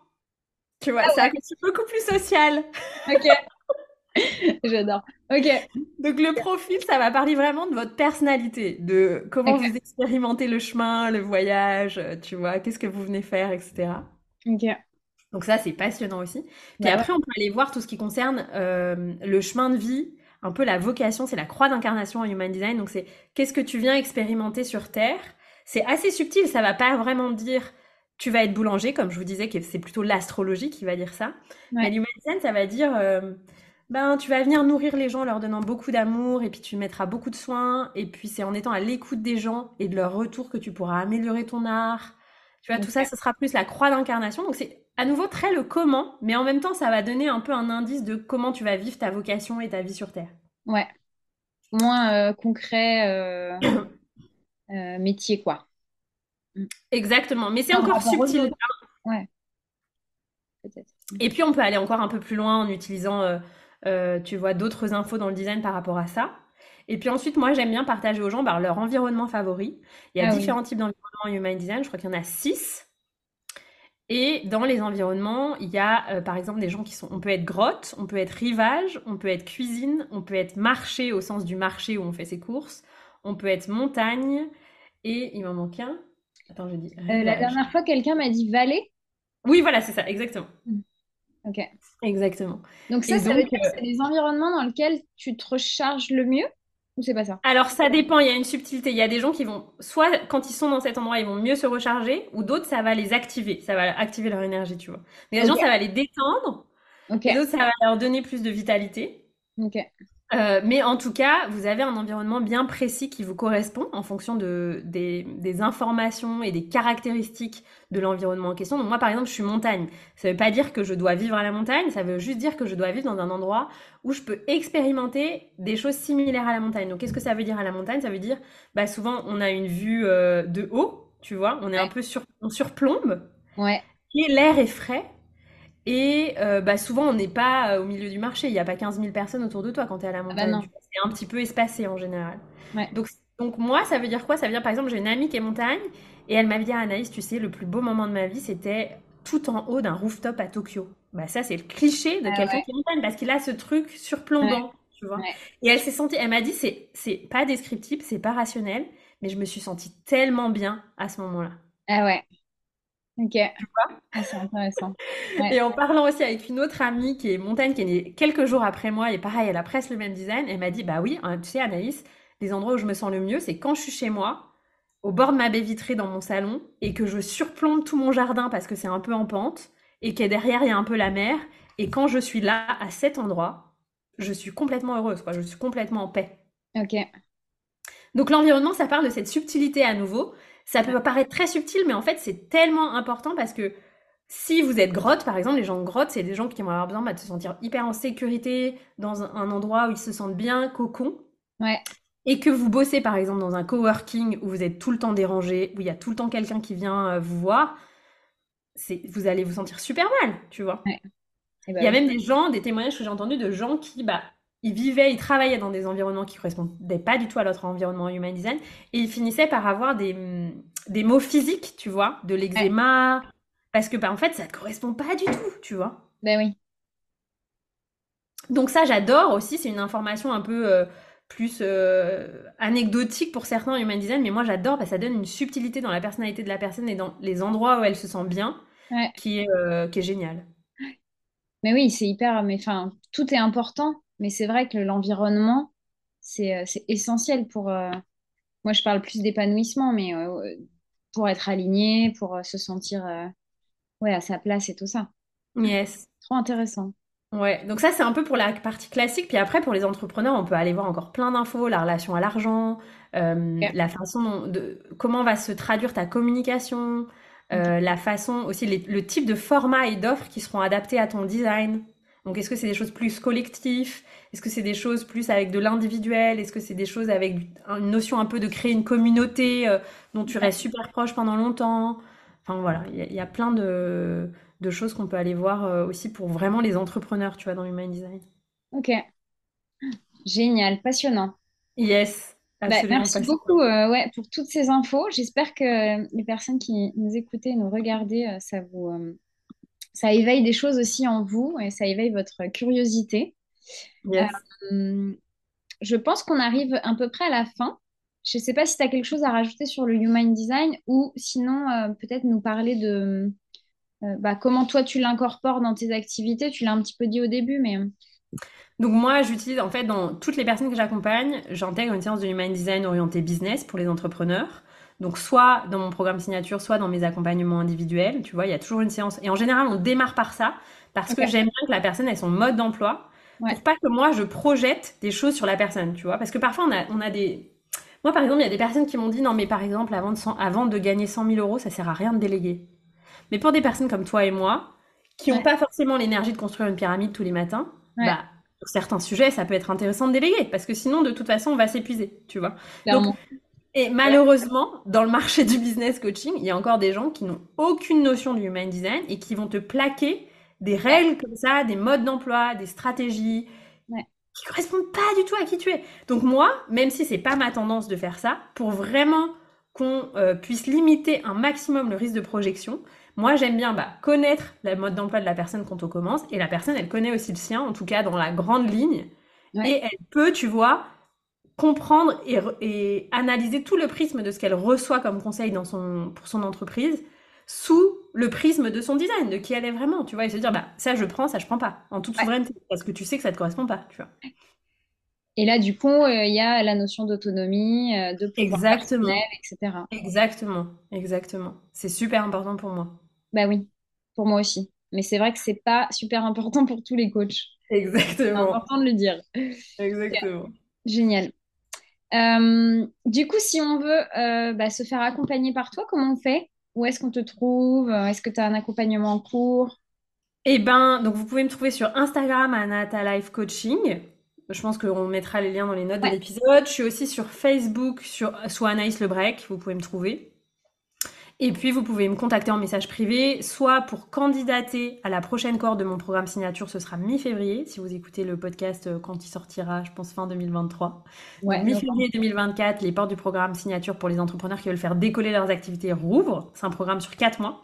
Tu vois, c'est un coaching beaucoup plus social. Ok. J'adore. Ok. Donc le profil, ça va parler vraiment de votre personnalité, de comment vous expérimentez le chemin, le voyage, euh, tu vois, qu'est-ce que vous venez faire, etc. Ok. Donc ça, c'est passionnant aussi. Puis bah après, on peut aller voir tout ce qui concerne euh, le chemin de vie, un peu la vocation, c'est la croix d'incarnation en Human Design. Donc c'est qu'est-ce que tu viens expérimenter sur Terre. C'est assez subtil, ça va pas vraiment dire tu vas être boulanger, comme je vous disais, que c'est plutôt l'astrologie qui va dire ça. Mais l'Human Design, ça va dire... Euh, ben, tu vas venir nourrir les gens en leur donnant beaucoup d'amour et puis tu mettras beaucoup de soins et puis c'est en étant à l'écoute des gens et de leur retour que tu pourras améliorer ton art. Tu vois, tout ça, ce sera plus la croix d'incarnation. Donc c'est à nouveau très le comment, mais en même temps, ça va donner un peu un indice de comment tu vas vivre ta vocation et ta vie sur Terre. Ouais. Moins euh, concret, euh, euh, métier, quoi. Mm. Exactement. Mais c'est encore subtil. Ouais. Peut-être. Et puis, on peut aller encore un peu plus loin en utilisant euh, tu vois d'autres infos dans le design par rapport à ça. Et puis ensuite, moi, j'aime bien partager aux gens bah, leur environnement favori. Il y a ah différents types d'environnements Human Design. Je crois qu'il y en a six. Et dans les environnements, il y a euh, par exemple des gens qui sont. On peut être grotte, on peut être rivage, on peut être cuisine, on peut être marché au sens du marché où on fait ses courses, on peut être montagne. Et il m'en manque un. Attends, je dis. Euh, la dernière fois, quelqu'un m'a dit vallée? Oui, voilà, c'est ça, exactement. Mm. Ok. Exactement. Donc ça, ça veut dire que c'est les environnements dans lesquels tu te recharges le mieux ou c'est pas ça? Alors ça dépend, il y a une subtilité. Il y a des gens qui vont, soit quand ils sont dans cet endroit, ils vont mieux se recharger, ou d'autres, ça va les activer, ça va activer leur énergie, tu vois. Mais les gens, ça va les détendre, et d'autres, ça va leur donner plus de vitalité. Ok. Euh, mais en tout cas, vous avez un environnement bien précis qui vous correspond en fonction de, des, des informations et des caractéristiques de l'environnement en question. Donc moi, par exemple, je suis montagne. Ça ne veut pas dire que je dois vivre à la montagne, ça veut juste dire que je dois vivre dans un endroit où je peux expérimenter des choses similaires à la montagne. Donc qu'est-ce que ça veut dire à la montagne? Ça veut dire, bah souvent, on a une vue euh, de haut, tu vois, on est un peu sur, on surplombe. Ouais. Et l'air est frais. Et euh, bah, souvent, on n'est pas euh, au milieu du marché. Il n'y a pas 15 000 personnes autour de toi quand tu es à la ah bah montagne. c'est un petit peu espacé en général. Donc, donc, moi, ça veut dire quoi? Ça veut dire, par exemple, j'ai une amie qui est montagne et elle m'a dit, ah, Anaïs, tu sais, le plus beau moment de ma vie, c'était tout en haut d'un rooftop à Tokyo. Bah, ça, c'est le cliché de ah quelqu'un qui est montagne parce qu'il a ce truc surplombant. Tu vois? Et elle s'est sentie, elle m'a dit, c'est, c'est pas descriptible, c'est pas rationnel, mais je me suis sentie tellement bien à ce moment-là. Ah ouais. Ok. Ah, c'est intéressant. Et en parlant aussi avec une autre amie qui est montagne, qui est née quelques jours après moi, et pareil, elle a presque le même design, elle m'a dit, bah oui, hein, tu sais Anaïs, les endroits où je me sens le mieux, c'est quand je suis chez moi, au bord de ma baie vitrée dans mon salon, et que je surplombe tout mon jardin parce que c'est un peu en pente, et que derrière il y a un peu la mer, et quand je suis là, à cet endroit, je suis complètement heureuse, quoi, je suis complètement en paix. Ok. Donc l'environnement, ça parle de cette subtilité à nouveau, ça peut paraître très subtil, mais en fait, c'est tellement important parce que si vous êtes grotte, par exemple, les gens de grotte, c'est des gens qui vont avoir besoin bah, de se sentir hyper en sécurité dans un, endroit où ils se sentent bien, cocon. Ouais. Et que vous bossez, par exemple, dans un coworking où vous êtes tout le temps dérangé, où il y a tout le temps quelqu'un qui vient euh, vous voir, vous allez vous sentir super mal, tu vois. Ouais. Bah il y a même des gens, des témoignages que j'ai entendus de gens qui, bah, ils vivaient, ils travaillaient dans des environnements qui correspondaient pas du tout à notre environnement human design, et ils finissaient par avoir des, des mots physiques, tu vois, de l'eczéma, parce que bah, en fait, ça ne correspond pas du tout, tu vois. Ben oui. Donc ça, j'adore aussi, c'est une information un peu euh, plus euh, anecdotique pour certains human design, mais moi j'adore parce que ça donne une subtilité dans la personnalité de la personne et dans les endroits où elle se sent bien, qui, est, euh, qui est génial. Mais oui, c'est hyper, mais enfin, tout est important mais c'est vrai que l'environnement, c'est euh, essentiel pour... Euh, moi, je parle plus d'épanouissement, mais euh, pour être aligné, pour se sentir ouais, à sa place et tout ça. Yes. Trop intéressant. Ouais, donc ça c'est un peu pour la partie classique, puis après pour les entrepreneurs on peut aller voir encore plein d'infos, la relation à l'argent, la façon de comment va se traduire ta communication, la façon aussi le type de format et d'offres qui seront adaptés à ton design. Donc est-ce que c'est des choses plus collectives? Est-ce que c'est des choses plus avec de l'individuel? Est-ce que c'est des choses avec une notion un peu de créer une communauté euh, dont tu restes super proche pendant longtemps? Enfin voilà, il y, a plein de, choses qu'on peut aller voir euh, aussi pour vraiment les entrepreneurs, tu vois, dans l'human design. Ok. Génial, passionnant. Yes. Bah, merci beaucoup euh, ouais, pour toutes ces infos. J'espère que les personnes qui nous écoutaient et nous regardaient, ça vous ça éveille des choses aussi en vous et ça éveille votre curiosité. Yes. Euh, je pense qu'on arrive à peu près à la fin. Je ne sais pas si tu as quelque chose à rajouter sur le Human Design ou sinon euh, peut-être nous parler de euh, bah, comment toi tu l'incorpores dans tes activités. Tu l'as un petit peu dit au début, mais... Donc moi, j'utilise en fait dans toutes les personnes que j'accompagne, j'intègre une séance de Human Design orientée business pour les entrepreneurs. Donc soit dans mon programme signature, soit dans mes accompagnements individuels, tu vois, il y a toujours une séance. Et en général, on démarre par ça parce que j'aime bien que la personne ait son mode d'emploi pour pas que moi je projette des choses sur la personne, tu vois. Parce que parfois on a, on a des... Moi par exemple, il y a des personnes qui m'ont dit non mais par exemple avant de, avant de gagner 100 000 euros, ça sert à rien de déléguer. Mais pour des personnes comme toi et moi, qui n'ont pas forcément l'énergie de construire une pyramide tous les matins, bah sur certains sujets, ça peut être intéressant de déléguer parce que sinon de toute façon on va s'épuiser, tu vois. Donc, et malheureusement, dans le marché du business coaching, il y a encore des gens qui n'ont aucune notion du human design et qui vont te plaquer des règles comme ça, des modes d'emploi, des stratégies ouais. qui correspondent pas du tout à qui tu es. Donc moi, même si c'est pas ma tendance de faire ça, pour vraiment qu'on euh, puisse limiter un maximum le risque de projection, moi j'aime bien bah, connaître le mode d'emploi de la personne quand on commence et la personne elle connaît aussi le sien, en tout cas dans la grande ligne, et elle peut, tu vois, comprendre et, et, analyser tout le prisme de ce qu'elle reçoit comme conseil dans son, pour son entreprise sous le prisme de son design, de qui elle est vraiment, tu vois, et se dire, bah, ça je prends, ça je prends pas, en toute souveraineté, parce que tu sais que ça te correspond pas, tu vois. Et là, du coup, euh, il y a la notion d'autonomie, euh, de pouvoir exactement. etc. Exactement, exactement. C'est super important pour moi. Bah oui, pour moi aussi. Mais c'est vrai que c'est pas super important pour tous les coachs. Exactement. C'est important de le dire. Exactement. Génial. Euh, du coup, si on veut bah, se faire accompagner par toi, comment on fait? Où est-ce qu'on te trouve? Est-ce que tu as un accompagnement en cours? Eh ben, donc vous pouvez me trouver sur Instagram Anata Life Coaching. Je pense qu'on mettra les liens dans les notes de l'épisode. Je suis aussi sur Facebook, sur, sous Anaïs Le Break, vous pouvez me trouver. Et puis, vous pouvez me contacter en message privé, soit pour candidater à la prochaine cohorte de mon programme signature, ce sera mi-février, si vous écoutez le podcast euh, quand il sortira, je pense fin 2023. mi-février 2024, les portes du programme signature pour les entrepreneurs qui veulent faire décoller leurs activités rouvrent. C'est un programme sur 4 mois.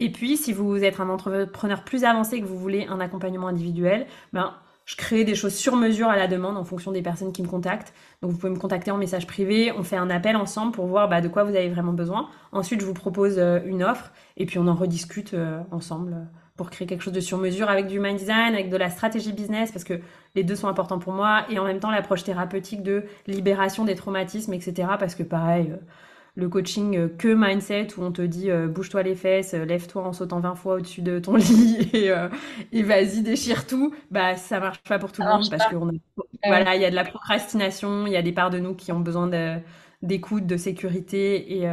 Et puis, si vous êtes un entrepreneur plus avancé et que vous voulez un accompagnement individuel, ben, je crée des choses sur mesure à la demande en fonction des personnes qui me contactent. Donc vous pouvez me contacter en message privé, on fait un appel ensemble pour voir bah, de quoi vous avez vraiment besoin. Ensuite, je vous propose euh, une offre et puis on en rediscute euh, ensemble euh, pour créer quelque chose de sur mesure avec du mind design, avec de la stratégie business, parce que les deux sont importants pour moi, et en même temps l'approche thérapeutique de libération des traumatismes, etc. Parce que pareil, le coaching euh, que mindset où on te dit euh, bouge-toi les fesses, euh, lève-toi en sautant 20 fois au-dessus de ton lit et, vas-y déchire tout, bah ça marche pas pour tout le monde parce que voilà, il y a de la procrastination, il y a des parts de nous qui ont besoin d'écoute, de, sécurité et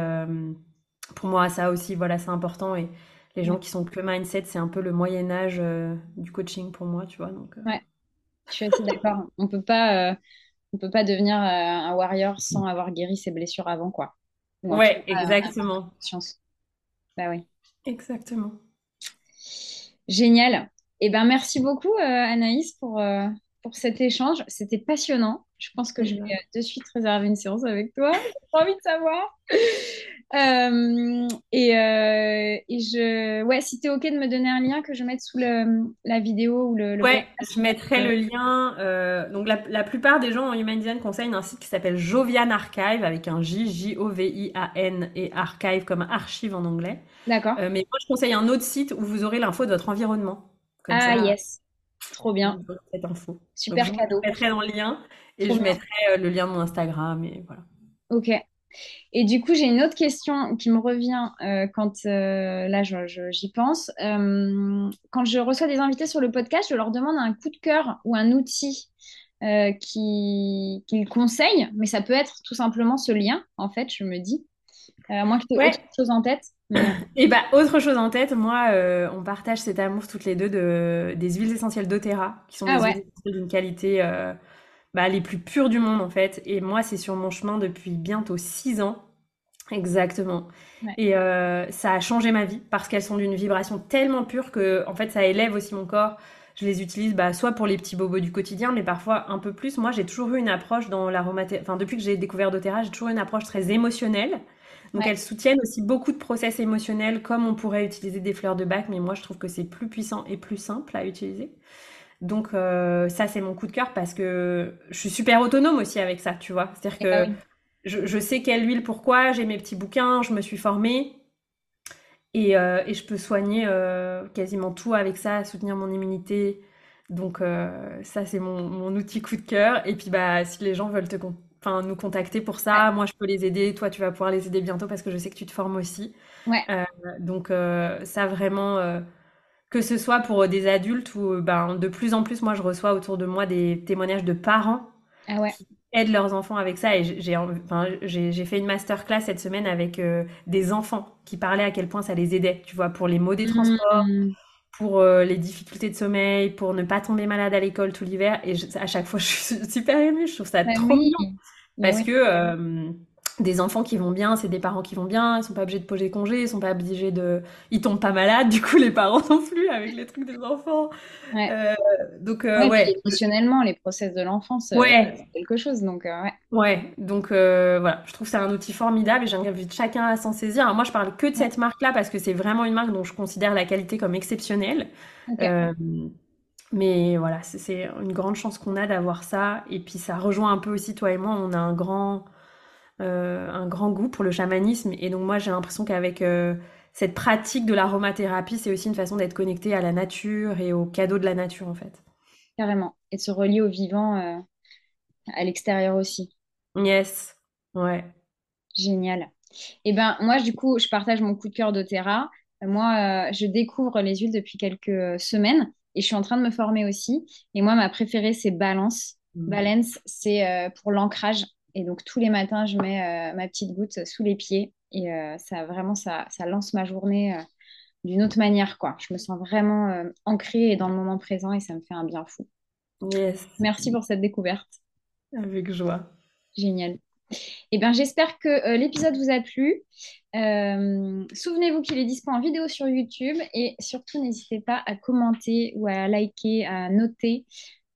pour moi ça aussi voilà, c'est important et les gens qui sont que mindset, c'est un peu le moyen âge du coaching pour moi, tu vois. Donc, Ouais. Je suis assez d'accord. On peut pas on peut pas devenir un warrior sans avoir guéri ses blessures avant quoi. Ouais, exactement. Bah oui. Exactement. Génial. Eh ben, merci beaucoup, euh, Anaïs, pour, euh, pour cet échange. C'était passionnant. Je pense que je vais euh, de suite réserver une séance avec toi. J'ai envie de savoir. Euh, et, euh, et, je, ouais, si tu es OK de me donner un lien que je mette sous le, la vidéo ou le. ouais, je mettrai le lien. Euh, donc, la, la, plupart des gens en Human Design conseillent un site qui s'appelle Jovian Archive avec un J, J-O-V-I-A-N et archive comme archive en anglais. D'accord. mais moi, je conseille un autre site où vous aurez l'info de votre environnement. ah, yes. Trop bien. Cette info. Super cadeau. Je mettrai dans le lien et je mettrai le lien de mon Instagram et voilà. Ok. Et du coup, j'ai une autre question qui me revient euh, quand euh, là j'y pense. Euh, quand je reçois des invités sur le podcast, je leur demande un coup de cœur ou un outil qu'ils conseillent, mais ça peut être tout simplement ce lien, en fait, je me dis. À moins que tu aies autre chose en tête. Et bah, autre chose en tête, moi, on partage cet amour toutes les deux de, des huiles essentielles d'Otera, qui sont ah des huiles d'une qualité bah, les plus pures du monde en fait. Et moi, c'est sur mon chemin depuis bientôt six ans. Exactement. Et euh, ça a changé ma vie parce qu'elles sont d'une vibration tellement pure que en fait, ça élève aussi mon corps. je les utilise bah, soit pour les petits bobos du quotidien, mais parfois un peu plus. Moi, j'ai toujours eu une approche dans l'aromathérapie, enfin depuis que j'ai découvert doTERRA, j'ai toujours eu une approche très émotionnelle. Donc elles soutiennent aussi beaucoup de process émotionnels comme on pourrait utiliser des fleurs de bac, mais moi je trouve que c'est plus puissant et plus simple à utiliser. Donc euh, ça c'est mon coup de cœur parce que je suis super autonome aussi avec ça, tu vois. C'est-à-dire que ah je, sais quelle huile, pourquoi, j'ai mes petits bouquins, je me suis formée. Et, euh, et je peux soigner euh, quasiment tout avec ça, soutenir mon immunité. Donc ça, c'est mon, mon, outil coup de cœur. Et puis, bah, si les gens veulent te nous contacter pour ça, moi, je peux les aider. Toi, tu vas pouvoir les aider bientôt parce que je sais que tu te formes aussi. Ouais. donc ça, vraiment, que ce soit pour des adultes ou ben, de plus en plus, moi, je reçois autour de moi des témoignages de parents ah ouais aident leurs enfants avec ça. Et j'ai enfin, fait une masterclass cette semaine avec euh, des enfants qui parlaient à quel point ça les aidait, tu vois, pour les maux des mmh. transports, pour euh, les difficultés de sommeil, pour ne pas tomber malade à l'école tout l'hiver. Et à chaque fois, je suis super émue, je trouve ça bah trop bien. Bah Parce que euh, des enfants qui vont bien, c'est des parents qui vont bien, ils sont pas obligés de poser congé, ils sont pas obligés de... Ils tombent pas malades, du coup les parents non plus avec les trucs des enfants. Ouais. Euh, donc euh, ouais. Émotionnellement, les process de l'enfance, euh, c'est quelque chose, donc ouais. Ouais, donc voilà, je trouve que c'est un outil formidable et j'invite chacun à s'en saisir. Alors, moi je parle que de cette marque-là parce que c'est vraiment une marque dont je considère la qualité comme exceptionnelle. mais voilà, c'est une grande chance qu'on a d'avoir ça. Et puis ça rejoint un peu aussi toi et moi, on a un grand un grand goût pour le chamanisme. Et donc moi, j'ai l'impression qu'avec euh, cette pratique de l'aromathérapie, c'est aussi une façon d'être connecté à la nature et aux cadeaux de la nature, en fait. Carrément. Et de se relier au vivant euh, à l'extérieur aussi. Yes. Ouais. Génial. Et eh ben moi, du coup, je partage mon coup de cœur d'Otera. Moi, je découvre les huiles depuis quelques semaines et je suis en train de me former aussi. Et moi, ma préférée, c'est Balance. Mmh. Balance, c'est pour l'ancrage. Et donc tous les matins, je mets euh, ma petite goutte sous les pieds et euh, ça vraiment ça, ça, lance ma journée euh, d'une autre manière quoi. Je me sens vraiment ancrée et dans le moment présent et ça me fait un bien fou. Yes. Merci pour cette découverte. Avec joie. Génial. Eh bien, j'espère que l'épisode vous a plu. Souvenez-vous qu'il est disponible en vidéo sur YouTube et surtout n'hésitez pas à commenter ou à liker, à noter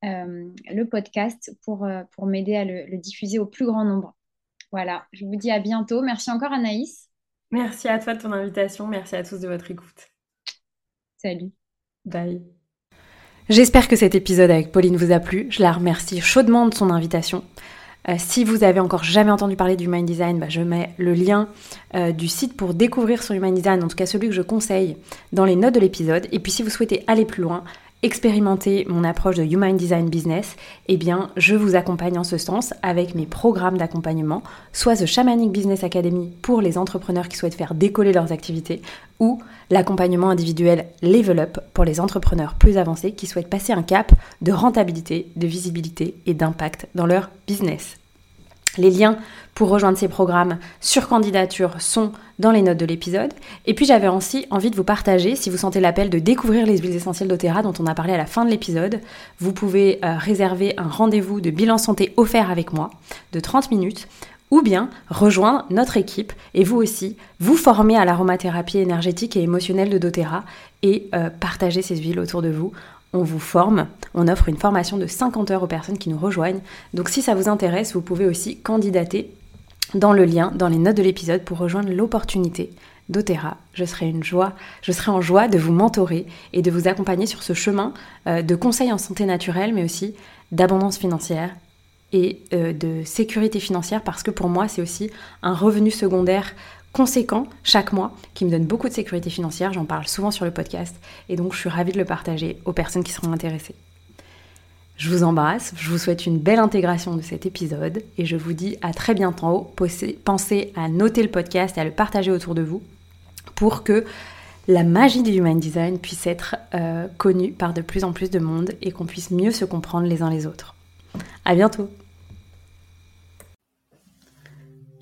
le podcast pour, euh, pour m'aider à le, diffuser au plus grand nombre. Voilà, je vous dis à bientôt. Merci encore Anaïs. Merci à toi de ton invitation. Merci à tous de votre écoute. Salut. Bye. J'espère que cet épisode avec Pauline vous a plu. Je la remercie chaudement de son invitation. Euh, si vous avez encore jamais entendu parler du Human Design, bah, je mets le lien du site pour découvrir sur Human Design, en tout cas celui que je conseille, dans les notes de l'épisode. Et puis si vous souhaitez aller plus loin, expérimenter mon approche de Human Design Business, eh bien, je vous accompagne en ce sens avec mes programmes d'accompagnement, soit The Shamanic Business Academy pour les entrepreneurs qui souhaitent faire décoller leurs activités, ou l'accompagnement individuel Level Up pour les entrepreneurs plus avancés qui souhaitent passer un cap de rentabilité, de visibilité et d'impact dans leur business. Les liens pour rejoindre ces programmes sur candidature sont dans les notes de l'épisode. Et puis j'avais aussi envie de vous partager, si vous sentez l'appel de découvrir les huiles essentielles d'Otera dont on a parlé à la fin de l'épisode, vous pouvez euh, réserver un rendez-vous de bilan santé offert avec moi de 30 minutes ou bien rejoindre notre équipe et vous aussi vous former à l'aromathérapie énergétique et émotionnelle de doTERRA et euh, partager ces huiles autour de vous on vous forme, on offre une formation de 50 heures aux personnes qui nous rejoignent. Donc si ça vous intéresse, vous pouvez aussi candidater dans le lien, dans les notes de l'épisode pour rejoindre l'opportunité d'Otera. Je serai une joie, je serai en joie de vous mentorer et de vous accompagner sur ce chemin euh, de conseils en santé naturelle, mais aussi d'abondance financière et euh, de sécurité financière parce que pour moi c'est aussi un revenu secondaire conséquent chaque mois qui me donne beaucoup de sécurité financière. J'en parle souvent sur le podcast et donc je suis ravie de le partager aux personnes qui seront intéressées. Je vous embrasse, je vous souhaite une belle intégration de cet épisode et je vous dis à très bientôt. Pensez à noter le podcast et à le partager autour de vous pour que la magie du Human Design puisse être euh, connue par de plus en plus de monde et qu'on puisse mieux se comprendre les uns les autres. À bientôt!